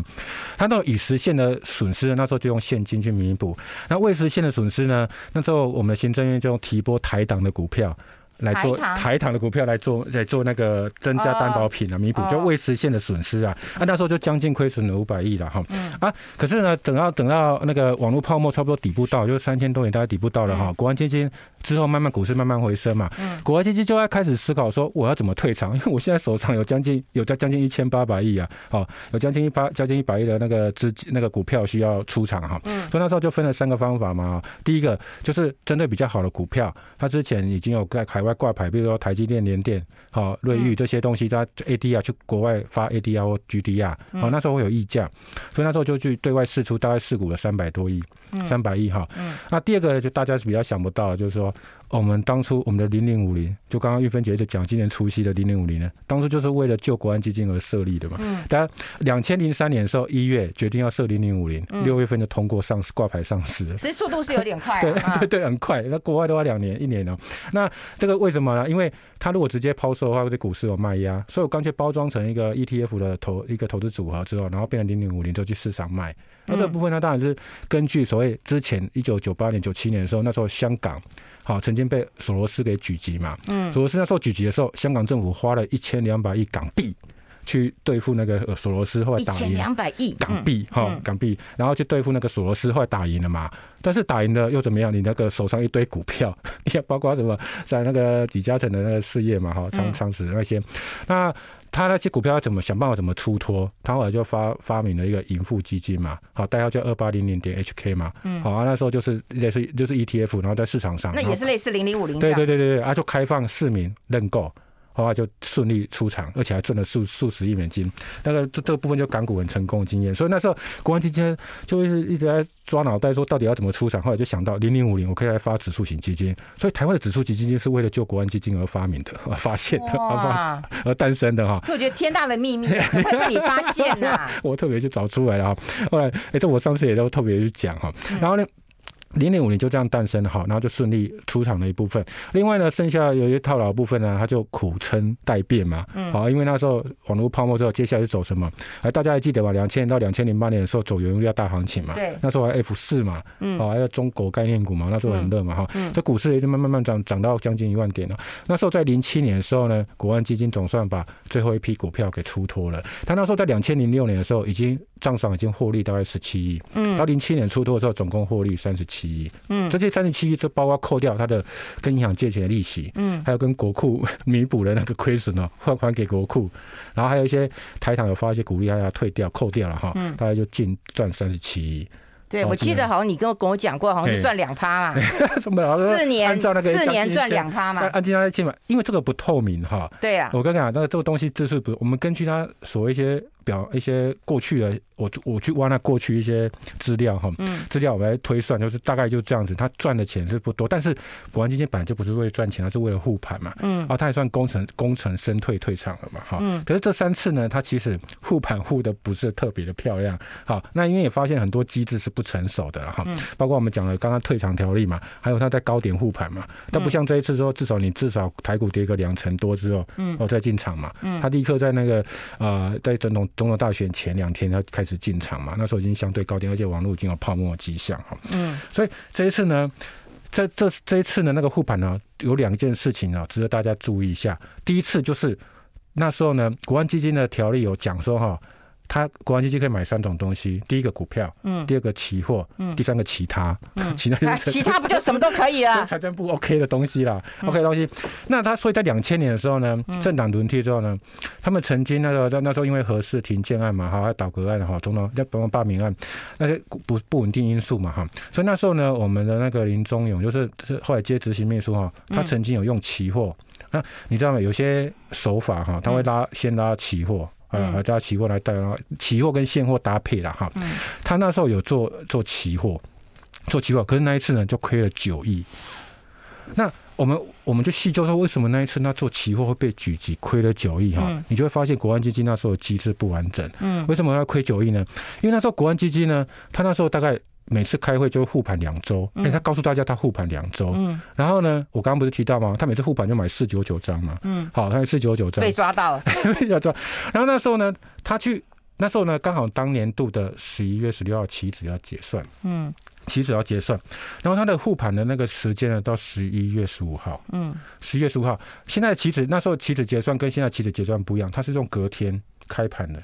他那。已实现的损失，那时候就用现金去弥补；那未实现的损失呢？那时候我们的行政院就用提拨台档的股票。来做台糖的股票来做，来做那个增加担保品啊，弥补就未实现的损失啊。啊，那时候就将近亏损了五百亿了哈。啊，可是呢，等到等到那个网络泡沫差不多底部到，就是三千多年大概底部到了哈。国安基金之后慢慢股市慢慢回升嘛。嗯国安基金就要开始思考说，我要怎么退场？因为我现在手上有将近有在将近一千八百亿啊，好，有将近一八将近一百亿的那个资金那个股票需要出场哈。所以那时候就分了三个方法嘛。第一个就是针对比较好的股票，它之前已经有在开。外挂牌，比如说台积电、联电、好瑞昱这些东西，它 ADR 去国外发 ADR 或 GDR，好那时候会有溢价，所以那时候就去对外释出大概释股了三百多亿，三百亿哈。那第二个就大家比较想不到，就是说。我们当初我们的零零五零，就刚刚玉芬姐就讲今年除夕的零零五零呢，当初就是为了救国安基金而设立的嘛。嗯。当然，两千零三年的时候一月决定要设零零五零，六月份就通过上市挂牌上市了。其实速度是有点快。对对 对，很快。那国外都要两年一年哦。那这个为什么呢？因为它如果直接抛售的话，会对股市有卖压，所以我干脆包装成一个 ETF 的投一个投资组合之后，然后变成零零五零，就去市场卖。那这个部分呢，当然是根据所谓之前一九九八年、九七年的时候，那时候香港。好，曾经被索罗斯给狙击嘛？嗯，索罗斯那时候狙击的时候，香港政府花了一千两百亿港币去对付那个索罗斯，后来打赢。两百亿港币，哈，港币，然后去对付那个索罗斯，后来打赢了嘛？但是打赢了又怎么样？你那个手上一堆股票，也包括什么在那个李嘉诚的那个事业嘛？哈，长长实那些，那。他那些股票要怎么想办法怎么出脱？他后来就发发明了一个盈富基金嘛，好，代号叫二八零零点 HK 嘛，嗯，好啊，那时候就是类似就是 ETF，然后在市场上，那也是类似零零五零，对对对对对，啊，就开放市民认购。后来就顺利出场，而且还赚了数数十亿美金。那个这这个部分就港股很成功的经验。所以那时候国安基金就一直一直在抓脑袋，说到底要怎么出场。后来就想到零零五零，我可以来发指数型基金。所以台湾的指数型基金是为了救国安基金而发明的，而发现的，而而诞生的哈。所以我觉得天大的秘密会被你发现呐！我特别去找出来了哈。后来哎，这我上次也都特别去讲哈。然后呢？零零五零就这样诞生了哈，然后就顺利出场了一部分。另外呢，剩下有一些套牢部分呢，他就苦撑待变嘛。嗯。好，因为那时候网络泡沫之后，接下来是走什么？哎，大家还记得吧？两千年到两千零八年的时候，走原油料大行情嘛。对。那时候还 F 四嘛。嗯。好，还有中国概念股嘛，那时候很热嘛哈。嗯。这股市也就慢慢慢涨，涨到将近一万点了。那时候在零七年的时候呢，国安基金总算把最后一批股票给出脱了。他那时候在两千零六年的时候，已经账上已经获利大概十七亿。嗯。到零七年出脱的时候，总共获利三十七亿。嗯。这这三十七亿就包括扣掉他的跟银行借钱的利息，嗯，还有跟国库 弥补的那个亏损哦，还还给国库，然后还有一些台糖有发一些鼓励，还要退掉扣掉了哈，嗯，大概就净赚三十七亿。对，我记得好像你跟我跟我讲过，好像是赚两趴嘛，四年四年赚两趴嘛，按照他的期嘛，因为这个不透明哈。对啊，我跟你讲，那个这个东西就是不，我们根据他所一些表一些过去的。我我去挖那过去一些资料哈，资料我来推算，就是大概就这样子，他赚的钱是不多，但是国安基金本来就不是为了赚钱，它是为了护盘嘛，嗯，啊，他也算功成功成身退退场了嘛，哈，嗯，可是这三次呢，他其实护盘护的不是特别的漂亮，好，那因为也发现很多机制是不成熟的哈，包括我们讲了刚刚退场条例嘛，还有他在高点护盘嘛，但不像这一次说，至少你至少台股跌个两成多之后，嗯，我再进场嘛，嗯，他立刻在那个呃，在总统总统大选前两天他开。始进场嘛，那时候已经相对高点，而且网络已经有泡沫迹象哈。嗯，所以这一次呢，这这这一次呢，那个护盘呢，有两件事情啊，值得大家注意一下。第一次就是那时候呢，国安基金的条例有讲说哈。他国安基金可以买三种东西，第一个股票，嗯，第二个期货，嗯，第三个其他，嗯，其他其他不就什么都可以了？财政部 OK 的东西啦，OK 的东西。那他所以在两千年的时候呢，政党轮替之后呢，他们曾经那个在那时候因为核事停建案嘛，哈，还有倒阁案哈，总统要不用罢免案，那些不不稳定因素嘛，哈，所以那时候呢，我们的那个林宗勇就是是后来接执行秘书哈，他曾经有用期货，那你知道吗？有些手法哈，他会拉先拉期货。呃，大家期货来带，期货跟现货搭配了哈。他那时候有做做期货，做期货，可是那一次呢就亏了九亿。那我们我们就细究说，为什么那一次他做期货会被狙击，亏了九亿哈？你就会发现国安基金那时候机制不完整。嗯，为什么要亏九亿呢？因为那时候国安基金呢，他那时候大概。每次开会就护盘两周，哎，他告诉大家他护盘两周，嗯，然后呢，我刚刚不是提到吗？他每次护盘就买四九九张嘛，嗯，好，他有四九九张。被抓到了，被抓。然后那时候呢，他去那时候呢，刚好当年度的十一月十六号期指要结算，嗯，期指要结算，然后他的护盘的那个时间呢，到十一月十五号，嗯，十一月十五号。现在期指那时候期指结算跟现在期指结算不一样，它是用隔天开盘的。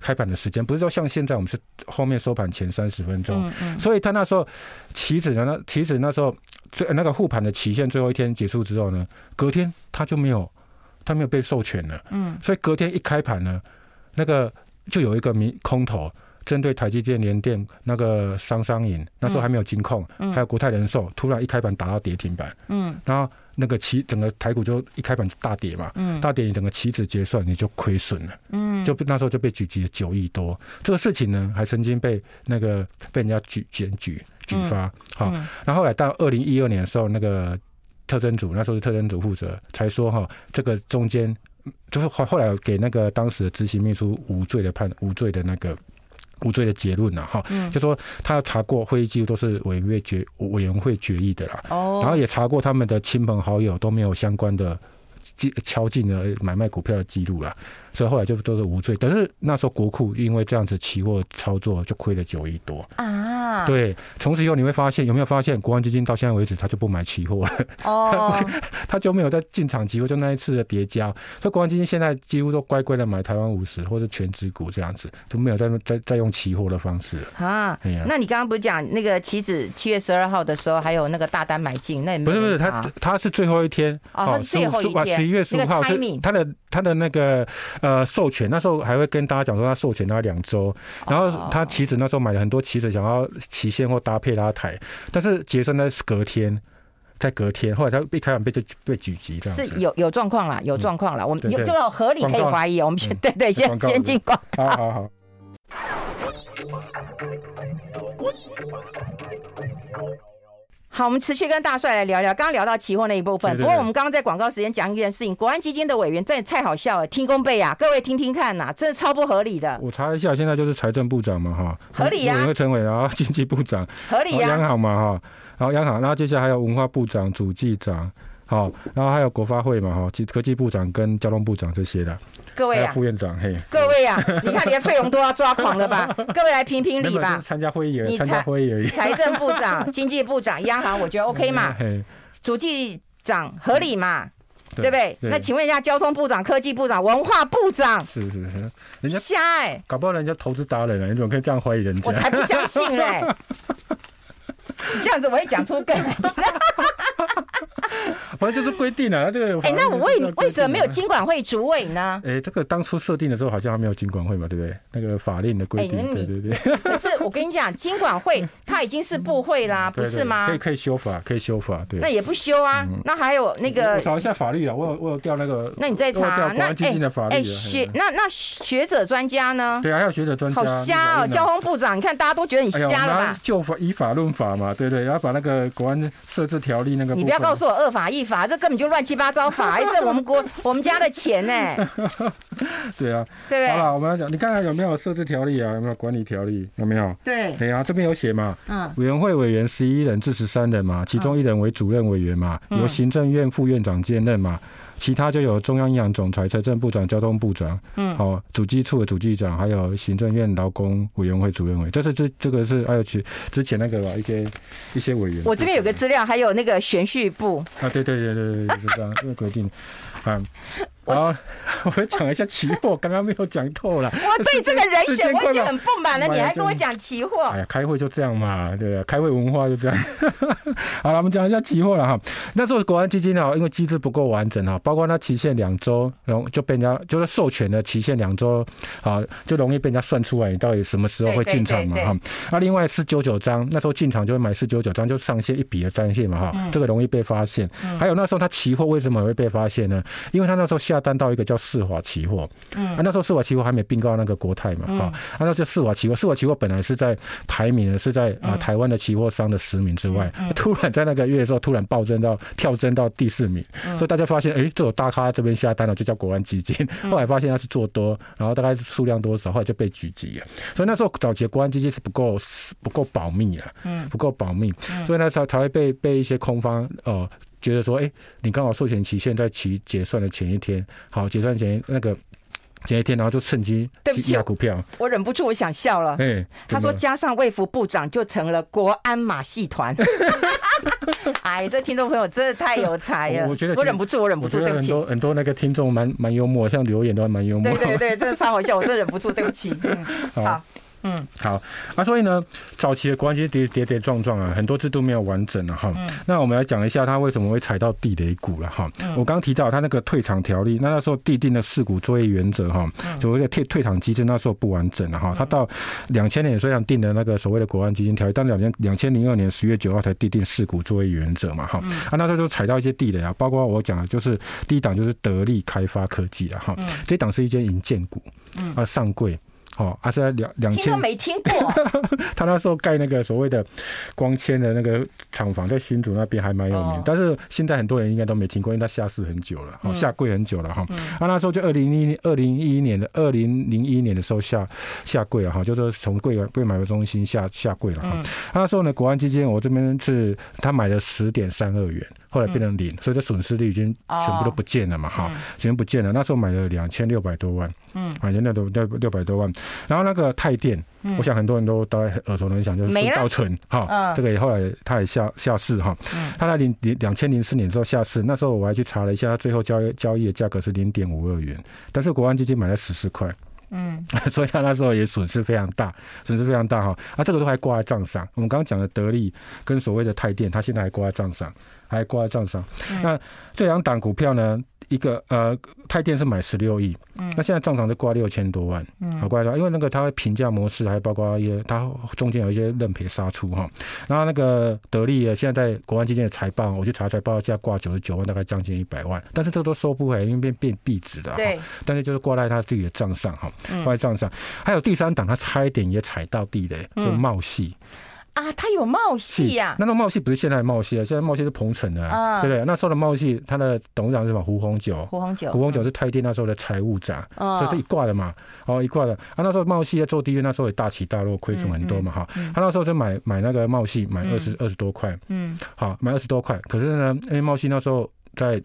开盘的时间不是说像现在我们是后面收盘前三十分钟，嗯嗯、所以他那时候期指呢，那期指那时候最那个护盘的期限最后一天结束之后呢，隔天他就没有他没有被授权了，嗯，所以隔天一开盘呢，那个就有一个明空头针对台积电、联电那个商商银，那时候还没有金控，嗯、还有国泰人寿，突然一开盘打到跌停板，嗯，然后那个期整个台股就一开盘就大跌嘛，嗯，大跌你整个期指结算你就亏损了，嗯，就那时候就被狙击了九亿多。这个事情呢，还曾经被那个被人家举检举举发，好，然后后来到二零一二年的时候，那个特征组那时候是特征组负责，才说哈，这个中间就是后后来给那个当时的执行秘书无罪的判无罪的那个。无罪的结论了哈，就说他查过会议记录都是委员会决委员会决议的啦，然后也查过他们的亲朋好友都没有相关的敲进的买卖股票的记录了。所以后来就都是无罪，但是那时候国库因为这样子期货操作就亏了九亿多。啊！对，从此以后你会发现有没有发现国安基金到现在为止他就不买期货了。哦，他就没有在进场期货，就那一次的叠加，所以国安基金现在几乎都乖乖的买台湾五十或者全指股这样子，就没有再再再用期货的方式啊。那你刚刚不是讲那个期指七月十二号的时候还有那个大单买进，那不是不是他他是最后一天。哦，最后一天。十一月十五号是他的他的那个。呃，授权那时候还会跟大家讲说他授权他两周，然后他棋子那时候买了很多棋子，想要期限或搭配拉台，但是结算在隔天，在隔天，后来他被开完被就被狙击，这样是有有状况啦，有状况啦，我们有就有合理可以怀疑，我们先对对，先先进广告，好好好。好，我们持续跟大帅来聊聊。刚刚聊到期货那一部分，不过我们刚刚在广告时间讲一件事情，国安基金的委员真的太好笑了，听功倍啊，各位听听看呐，真的超不合理的。我查一下，现在就是财政部长嘛，哈，合理呀。委陈伟，然后 经济部长，合理呀。央行嘛，哈，然后央行，然后接下来还有文化部长、主计长。好，然后还有国发会嘛，哈，科技部长跟交通部长这些的，各位啊，副院长嘿，各位啊，你看连费用都要抓狂了吧？各位来评评理吧。参加会议而已，参加会议而已。财政部长、经济部长、央行，我觉得 OK 嘛。主计长合理嘛？对不对？那请问一下，交通部长、科技部长、文化部长，是是是，人家瞎哎，搞不好人家投资达人啊，你怎么可以这样怀疑人家？我才不相信嘞！这样子我会讲出更。反正就是规定了，这个。哎，那我为为什么没有金管会主委呢？哎，这个当初设定的时候好像还没有金管会嘛，对不对？那个法令的规定，对对对。可 是我跟你讲，金管会它已经是部会啦，不是吗？可以可以修法，可以修法，对。那也不修啊，那还有那个。我找一下法律啊，我有我有调那个。那你再查那哎哎学那那学者专家呢？对啊，还有学者专家。好瞎哦，交通部长，你看大家都觉得你瞎了吧？就法以法论法嘛，对对，然后把那个国安设置条例那个。你不要告诉我二法一法，这根本就乱七八糟法，这我们国我们家的钱呢？对啊，对不对？好了，我们要讲，你看看有没有设置条例啊？有没有管理条例？有没有？对，对啊，这边有写嘛。嗯。委员会委员十一人至十三人嘛，其中一人为主任委员嘛，由行政院副院长兼任嘛。其他就有中央银行总裁、财政部长、交通部长，嗯，好，主计处的主计长，还有行政院劳工委员会主任委，这是这这个是还有其之前那个吧，一些一些委员。我这边有个资料，还有那个选序部。啊，对对对对对，是这样，因为规定。啊，好，我讲一下期货，刚刚没有讲透了。我对这个人选我已经很不满了，你还跟我讲期货？哎呀，开会就这样嘛，对啊，开会文化就这样。好了，我们讲一下期货了哈。那时候国安基金呢，因为机制不够完整哈，包括它期限两周，然后就被人家就是授权的期限两周，啊，就容易被人家算出来你到底什么时候会进场嘛哈。那另外四九九张，那时候进场就会买四九九张，就上线一笔的单线嘛哈，这个容易被发现。还有那时候它期货为什么会被发现呢？因为他那时候下单到一个叫世华期货，嗯，那时候世华期货还没并购那个国泰嘛，啊，那就世华期货，世华期货本来是在排名呢是在啊台湾的期货商的十名之外，突然在那个月的时候突然暴增到跳增到第四名，所以大家发现哎，这有大咖这边下单了，就叫国安基金，后来发现他是做多，然后大概数量多少，后来就被狙击了，所以那时候早期国安基金是不够不够保密啊，嗯，不够保密，所以呢才才会被被一些空方呃。觉得说，哎，你刚好授权期限在期结算的前一天，好，结算前那个前一天，然后就趁机对不起股票。我忍不住我想笑了。哎，他说加上卫福部长就成了国安马戏团。哎，这听众朋友真的太有才了。我觉得我忍不住，我忍不住，对不起。很多很多那个听众蛮蛮幽默，像留言都还蛮幽默。对对对，真的超好笑，我真的忍不住，对不起。嗯，好。嗯，好啊，所以呢，早期的国安基金跌跌跌撞撞啊，很多制度没有完整了哈。那我们来讲一下它为什么会踩到地雷股了哈。我刚刚提到它那个退场条例，那那时候地定的四股作业原则哈，所谓的退退场机制那时候不完整了哈。它到两千年虽然定的那个所谓的国安基金条例，但两千两千零二年十月九号才地定四股作业原则嘛哈。啊，那时候就踩到一些地雷啊，包括我讲的就是第一档就是得力开发科技了哈，这档是一间营建股，啊上柜。哦，而且两两千，听都没听过。他那时候盖那个所谓的光纤的那个厂房，在新竹那边还蛮有名，但是现在很多人应该都没听过，因为他下市很久了，哦，下跪很久了哈。他那时候就二零一二零一一年的二零零一年的时候下下跪了哈，就是从柜柜买卖中心下下跪了哈。他那时候呢，国安基金我这边是他买了十点三二元。后来变成零，所以这损失率已经全部都不见了嘛，哈，全部不见了。那时候买了两千六百多万，嗯，买了那都六六百多万。然后那个泰电，我想很多人都大概耳熟能详，就是稻醇，哈，这个也后来他也下下市哈，它在零零两千零四年之后下市，那时候我还去查了一下，他最后交易交易的价格是零点五二元，但是国安基金买了十四块，嗯，所以他那时候也损失非常大，损失非常大哈。啊，这个都还挂在账上。我们刚刚讲的得利跟所谓的泰电，他现在还挂在账上。还挂在账上，那这两档股票呢？一个呃，泰电是买十六亿，嗯那现在账上就挂六千多万，嗯好怪的，因为那个它会评价模式，还包括一些它中间有一些认赔杀出哈。然后那个得力现在在国安基金的财报，我去查财报价挂九十九万，大概将近一百万，但是这个都收不回来，因为变变壁纸的。对，但是就是挂在他自己的账上哈，挂在账上。还有第三档，他差一点也踩到地雷，就茂矽。啊，他有茂矽呀？那那茂矽不是现在的茂矽啊，现在茂矽是鹏城的，啊，对不对？那时候的茂矽，它的董事长是什么？胡红九，胡红九，胡红九是泰电那时候的财务长，所以是一挂的嘛，哦，一挂的。啊，那时候茂矽在做低位，那时候也大起大落，亏损很多嘛，哈。他那时候就买买那个茂矽，买二十二十多块，嗯，好，买二十多块。可是呢，因为茂矽那时候在。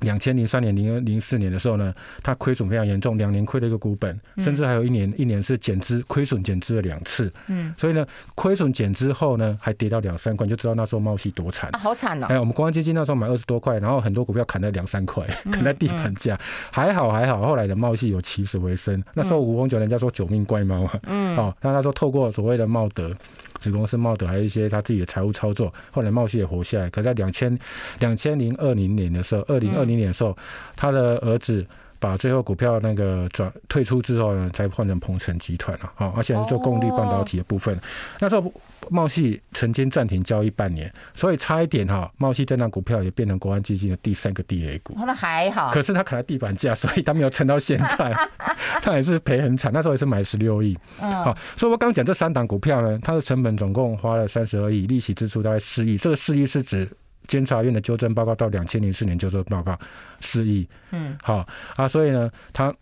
两千零三年、零二零四年的时候呢，它亏损非常严重，两年亏了一个股本，甚至还有一年一年是减资，亏损减资了两次。嗯，所以呢，亏损减资后呢，还跌到两三块，就知道那时候茂矽多惨啊，好惨哦！哎，我们国安基金那时候买二十多块，然后很多股票砍在两三块，砍在地板价，还好还好，后来的茂矽有起死回生。那时候吴红九人家说九命怪猫啊，嗯，好，那他说透过所谓的茂德。子公司茂德还有一些他自己的财务操作，后来茂矽也活下来。可在两千两千零二零年的时候，二零二零年的时候，他的儿子把最后股票那个转退出之后呢，才换成鹏程集团了。好，而且是做功率半导体的部分。那时候。茂矽曾经暂停交易半年，所以差一点哈，茂矽这档股票也变成国安基金的第三个地雷股。那还好，可是它砍在地板价，所以它没有撑到现在，它也是赔很惨。那时候也是买十六亿，好，所以我刚刚讲这三档股票呢，它的成本总共花了三十二亿，利息支出大概四亿。这个四亿是指监察院的纠正报告到两千零四年纠正报告四亿。嗯，好啊，所以呢，他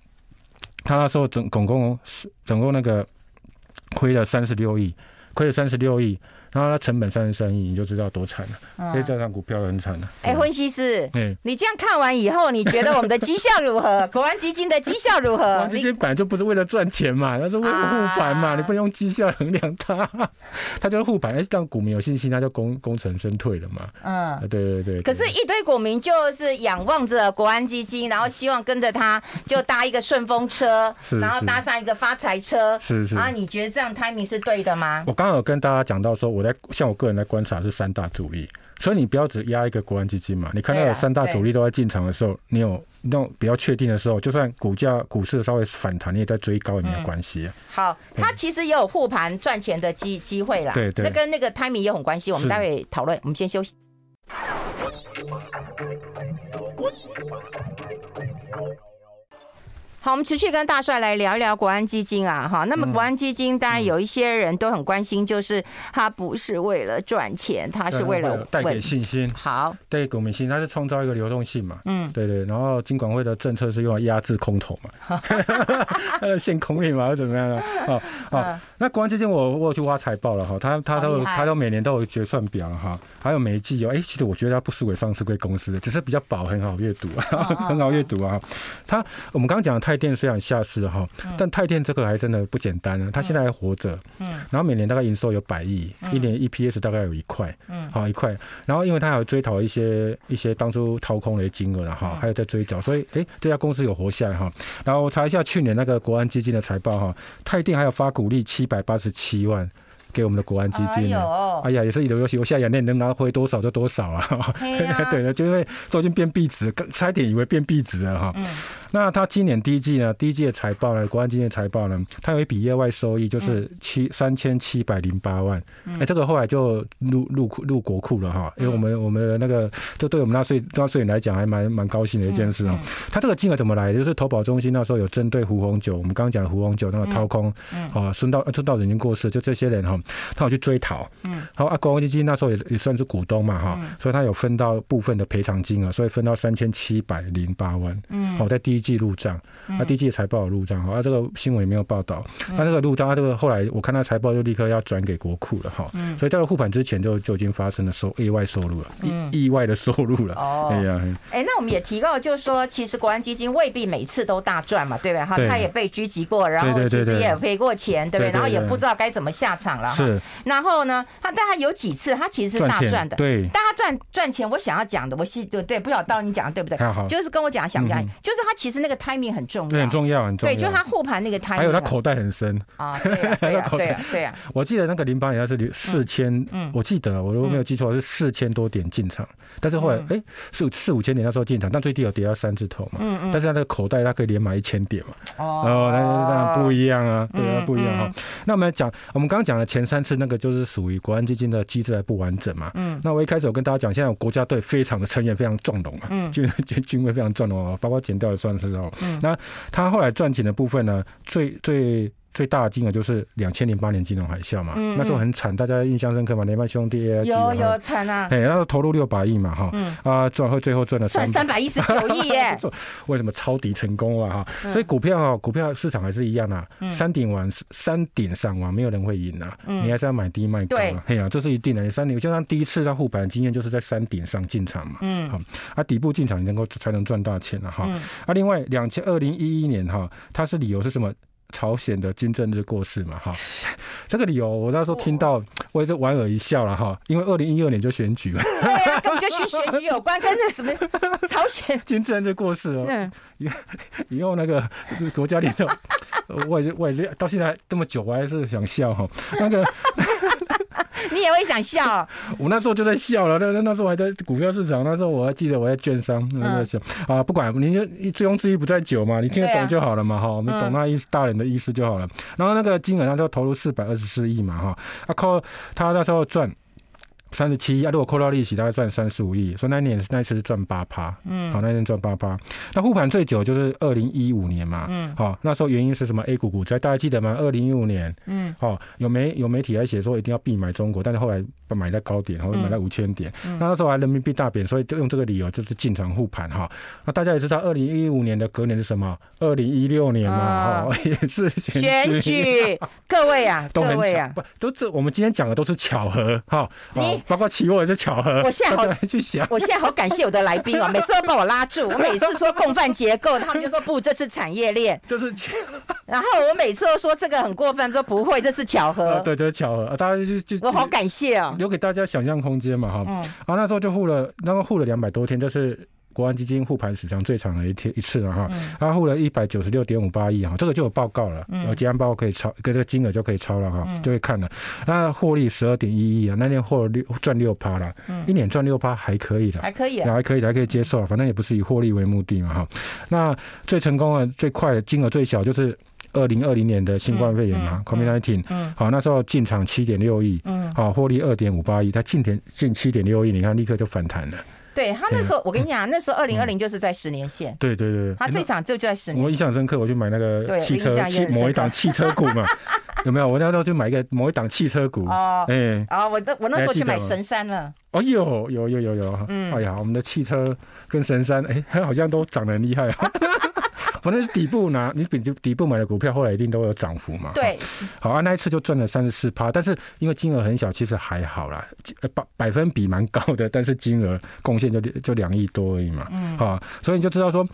他那时候总总共是总共那个亏了三十六亿。亏了三十六亿。然后它成本三十三亿，你就知道多惨了。所以这张股票很惨了。哎，分析师，哎，你这样看完以后，你觉得我们的绩效如何？国安基金的绩效如何？国安基金本来就不是为了赚钱嘛，它是为了护盘嘛，你不能用绩效衡量它，它就是护盘。哎，让股民有信心，它就功功成身退了嘛。嗯，对对对。可是，一堆股民就是仰望着国安基金，然后希望跟着他就搭一个顺风车，然后搭上一个发财车。是是。啊，你觉得这样 timing 是对的吗？我刚刚有跟大家讲到说，我。像我个人来观察是三大主力，所以你不要只压一个国安基金嘛。你看到有三大主力都在进场的时候，你有那种比较确定的时候，就算股价股市稍微反弹，你也在追高也没有关系。好，它其实也有护盘赚钱的机机会啦。对对，那跟那个 timing 也很关系。我们待会讨论，我们先休息。好，我们持续跟大帅来聊一聊国安基金啊，哈。那么国安基金当然有一些人都很关心，就是它不是为了赚钱，它是为了带给信心。好，带给股民信心，它是创造一个流动性嘛。嗯，对对。然后金管会的政策是用来压制空头嘛，它的限空令嘛，或怎么样呢？哦哦。那国安基金我我有去挖财报了哈，他他都他都每年都有决算表哈，还有每一季有哎，其实我觉得它不输给上市贵公司的，只是比较薄，很好阅读啊，很好阅读啊。他我们刚刚讲的泰泰电虽然下市哈，但泰电这个还真的不简单啊，它现在还活着，嗯，然后每年大概营收有百亿，一年 EPS 大概有一块，嗯，好一块，然后因为它还有追讨一些一些当初掏空的金额了哈，还有在追缴，所以哎、欸，这家公司有活下来哈。然后我查一下去年那个国安基金的财报哈，泰电还有发股利七百八十七万。给我们的国安基金呢？哎呀，也是一流游戏，我现在眼泪能拿回多少就多少啊！对了，就因为都已经变壁纸，差一点以为变壁纸了哈。那他今年第一季呢？第一季的财报呢？国安基金的财报呢？他有一笔业外收益，就是七三千七百零八万。哎，这个后来就入入库入国库了哈。因为我们我们的那个，就对我们纳税纳税人来讲还蛮蛮高兴的一件事啊。他这个金额怎么来的？就是投保中心那时候有针对胡红酒，我们刚刚讲的胡红酒那个掏空，啊，孙道孙道人已经过世，就这些人哈，他有去追讨。嗯。好啊，国安基金那时候也也算是股东嘛哈，所以他有分到部分的赔偿金额，所以分到三千七百零八万。嗯。好，在第一季入账，那第一季财报有入账哈，啊，这个新闻也没有报道。那这个入账，他这个后来我看他财报就立刻要转给国库了哈。所以到了护盘之前就就已经发生了收意外收入了，意意外的收入了。哦，哎呀，哎，那我们也提到，就是说，其实国安基金未必每次都大赚嘛，对不对？哈，他也被狙击过，然后其实也赔过钱，对不对？然后也不知道该怎么下场了。是。然后呢，他但他有几次他其实是大赚的，对。但他赚赚钱，我想要讲的，我是对对，不晓得到你讲的对不对？就是跟我讲想不想，就是他其实那个 timing 很重要，很重要，很重要。对，就是他护盘那个 timing，还有他口袋很深啊。对啊，对啊，对啊，对啊。我记得那个零八年他是四千，我记得我如果没有记错是四千多点进场，但是后来哎四四五千点那时候进场，但最低有跌到三字头嘛。嗯嗯。但是他的口袋他可以连买一千点嘛。哦。那那不一样啊，对啊，不一样哈。那我们讲，我们刚刚讲的前三次那个就是属于国安基金的机制还不完整嘛。嗯。那我一开始我跟大家讲，现在国家队非常的成员非常壮龙啊，军 军军威非常壮龙啊，包括减掉也算是哦。嗯。那他后来赚钱的部分呢，最最最大的金额就是两千零八年金融海啸嘛，嗯嗯那时候很惨，大家印象深刻嘛，雷曼兄弟有有惨啊，哎，那时候投入六百亿嘛，哈，啊，赚后最后赚了赚三百一十九亿耶，为什么抄底成功了哈？所以股票啊，股票市场还是一样啊，山顶完山顶上完没有人会赢啊，你还是要买低卖高，啊。嘿呀，这是一定的，山顶就像第一次让护盘经验就是在山顶上进场嘛，嗯，好，啊，底部进场你能够才能赚大钱了哈，啊，另外两千二零一一年哈，它是理由是什么？朝鲜的金正日过世嘛，哈，这个理由我那时候听到，我也是莞尔一笑了哈，因为二零一二年就选举了，对呀，根本就选选举有关，跟那什么 朝鲜。金正日过世了，嗯，以以后那个国家领导，我也我也到现在这么久，我还是想笑哈，那个。你也会想笑，哦，我那时候就在笑了。那那那时候还在股票市场，那时候我还记得我在券商那在笑啊。不管你就醉翁之意不在酒嘛，你听得懂就好了嘛哈。我们懂那意思，大人的意思就好了。然后那个金额，那时候投入四百二十四亿嘛哈。啊靠，他那时候赚。三十七亿啊，如果扣掉利息，大概赚三十五亿。所以那年那一次是赚八趴，嗯，好，那年赚八趴。那护盘最久就是二零一五年嘛，嗯，好，那时候原因是什么？A 股股灾，大家记得吗？二零一五年，嗯，好，有媒有媒体来写说一定要避买中国，但是后来买在高点，然后买在五千点。嗯、那那时候还人民币大贬，所以就用这个理由就是进场护盘哈。那大家也知道，二零一五年的隔年是什么？二零一六年嘛，哈，也是选举。各位啊，各位啊，不都这？我们今天讲的都是巧合哈。你。包括期货也是巧合。我现在好去想，我现在好感谢我的来宾哦，每次都把我拉住。我每次说共犯结构，他们就说不，这是产业链。就是，然后我每次都说这个很过分，说不会，这是巧合。对对，巧合。大家就就我好感谢哦，留给大家想象空间嘛哈。嗯。然后那时候就护了，那个护了两百多天，就是。国安基金护盘史上最长的一天一次了哈，他护了一百九十六点五八亿哈，这个就有报告了，有结案报告可以抄，跟这个金额就可以抄了哈，就会看了。那获利十二点一亿啊，那年获六赚六趴了，一年赚六趴还可以的，还可以，还可以，还可以接受，反正也不是以获利为目的嘛哈。那最成功的、最快的、金额最小就是二零二零年的新冠肺炎嘛，COVID-19，好，那时候进场七点六亿，好，获利二点五八亿，它进点进七点六亿，你看立刻就反弹了。对他那时候，我跟你讲，那时候二零二零就是在十年线。对对对，他这场就就在十年。我印象深刻，我就买那个汽车某一档汽车股嘛，有没有？我那时候就买一个某一档汽车股。哦，哎，啊，我那我那时候去买神山了。哦，有有有有有，嗯，哎呀，我们的汽车跟神山，哎，好像都涨得很厉害啊。反正底部拿你底底部买的股票，后来一定都有涨幅嘛。对，好啊，那一次就赚了三十四趴，但是因为金额很小，其实还好啦，百百分比蛮高的，但是金额贡献就就两亿多而已嘛。嗯，好，所以你就知道说，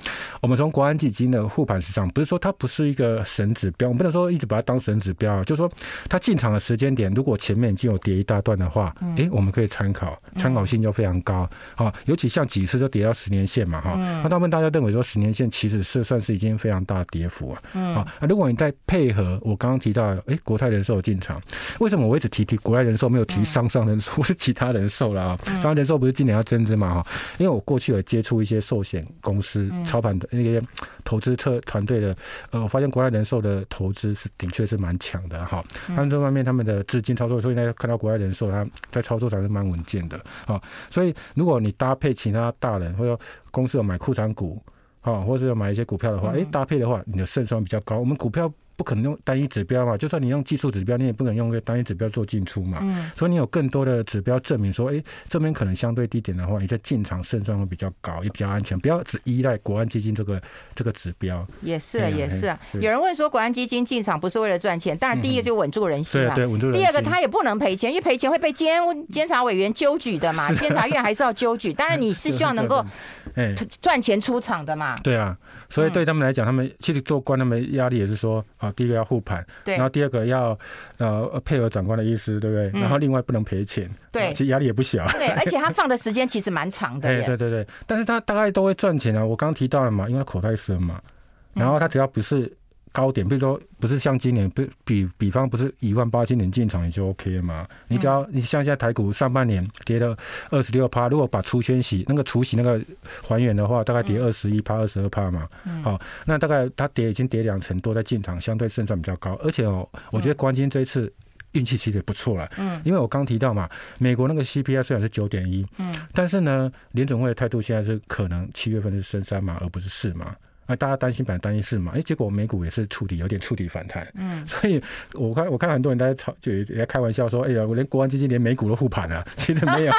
我们从国安基金的护盘市场，不是说它不是一个神指标，我们不能说一直把它当神指标，就是说它进场的时间点，如果前面已经有跌一大段的话，哎，我们可以参考，参考性就非常高。好，尤其像几次都跌到十年线嘛，哈，那他们大家认为说十年线其实是算是已经非常大的跌幅啊。嗯，啊，如果你再配合我刚刚提到，哎，国泰人寿进场，为什么我一直提提国泰人寿，没有提商商人寿，不是其他人寿了啊？商上人寿不是今年要增资嘛？哈，因为我过去有接触一些寿险公司操盘的那些投资特团队的，呃，我发现国泰人寿的投资是的确是蛮强的哈。他们这方面他们的资金操作，所以大家看到国泰人寿他在操作上是蛮稳健的。好，所以如果你搭配其他大人或者公司有买库藏股，啊，或者要买一些股票的话，哎，搭配的话，你的胜算比较高。我们股票。不可能用单一指标嘛，就算你用技术指标，你也不可能用个单一指标做进出嘛。嗯，所以你有更多的指标证明说，哎，这边可能相对低点的话，你在进场胜算会比较高，也比较安全。不要只依赖国安基金这个这个指标。也是，也是啊。有人问说，国安基金进场不是为了赚钱？当然，第一个就稳住人心嘛。对，稳住人心。第二个，他也不能赔钱，因为赔钱会被监监察委员纠举的嘛。监察院还是要纠举。当然，你是希望能够哎赚钱出场的嘛。对啊，所以对他们来讲，他们其实做官，他们压力也是说。啊，第一个要护盘，对，然后第二个要呃配合长官的意思，对不对？嗯、然后另外不能赔钱，对，其实压力也不小。对，而且他放的时间其实蛮长的。哎，对对对，但是他大概都会赚钱啊。我刚刚提到了嘛，因为他口袋深嘛，然后他只要不是。高点，比如说不是像今年，比比比方不是一万八千点进场也就 OK 了嘛？你只要你像现在台股上半年跌了二十六趴，如果把除权息那个除息那个还原的话，大概跌二十一趴、二十二趴嘛。好，那大概它跌已经跌两成多，在进场相对胜算比较高。而且哦，我觉得关键这一次运气其实也不错了。嗯，因为我刚提到嘛，美国那个 CPI 虽然是九点一，嗯，但是呢，联准会的态度现在是可能七月份是升三码，而不是四码。啊，大家担心，本来担心是嘛？哎，结果美股也是触底，有点触底反弹。嗯，所以我看我看很多人在吵，就也在开玩笑说：“哎呀，我连国安基金连美股都护盘了。”其实没有，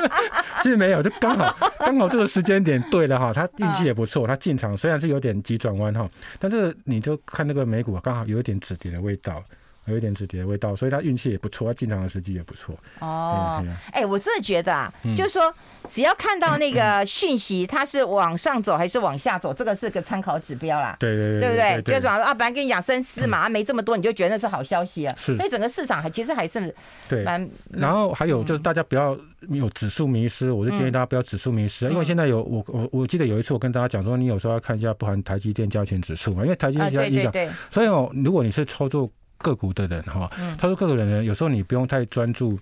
其实没有，就刚好 刚好这个时间点对了哈。他运气也不错，他进场虽然是有点急转弯哈，但是你就看那个美股刚好有一点止跌的味道。有一点止跌的味道，所以他运气也不错，他进场的时机也不错。哦，哎，我真的觉得啊，就是说，只要看到那个讯息，它是往上走还是往下走，这个是个参考指标啦。对对对，对不对？就讲啊，本来跟你讲升四嘛，没这么多，你就觉得那是好消息啊。是，所以整个市场还其实还是对蛮。然后还有就是大家不要有指数迷失，我就建议大家不要指数迷失，因为现在有我我我记得有一次我跟大家讲说，你有时候要看一下不含台积电加权指数嘛，因为台积电加影响。所以哦，如果你是操作。个股的人哈，他说个股的人有时候你不用太专注，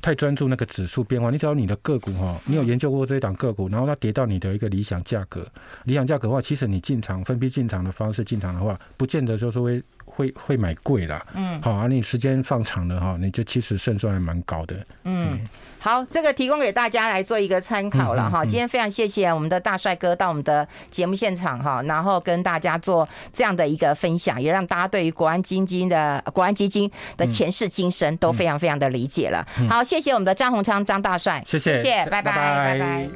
太专注那个指数变化，你只要你的个股哈，你有研究过这一档个股，然后它跌到你的一个理想价格，理想价格的话，其实你进场分批进场的方式进场的话，不见得就是会。会会买贵啦，嗯，好啊，你时间放长了哈，你就其实胜算还蛮高的，嗯，好，这个提供给大家来做一个参考了哈。今天非常谢谢我们的大帅哥到我们的节目现场哈，然后跟大家做这样的一个分享，也让大家对于国安基金的国安基金的前世今生都非常非常的理解了。好，谢谢我们的张宏昌张大帅，谢谢，谢谢，拜拜，拜拜。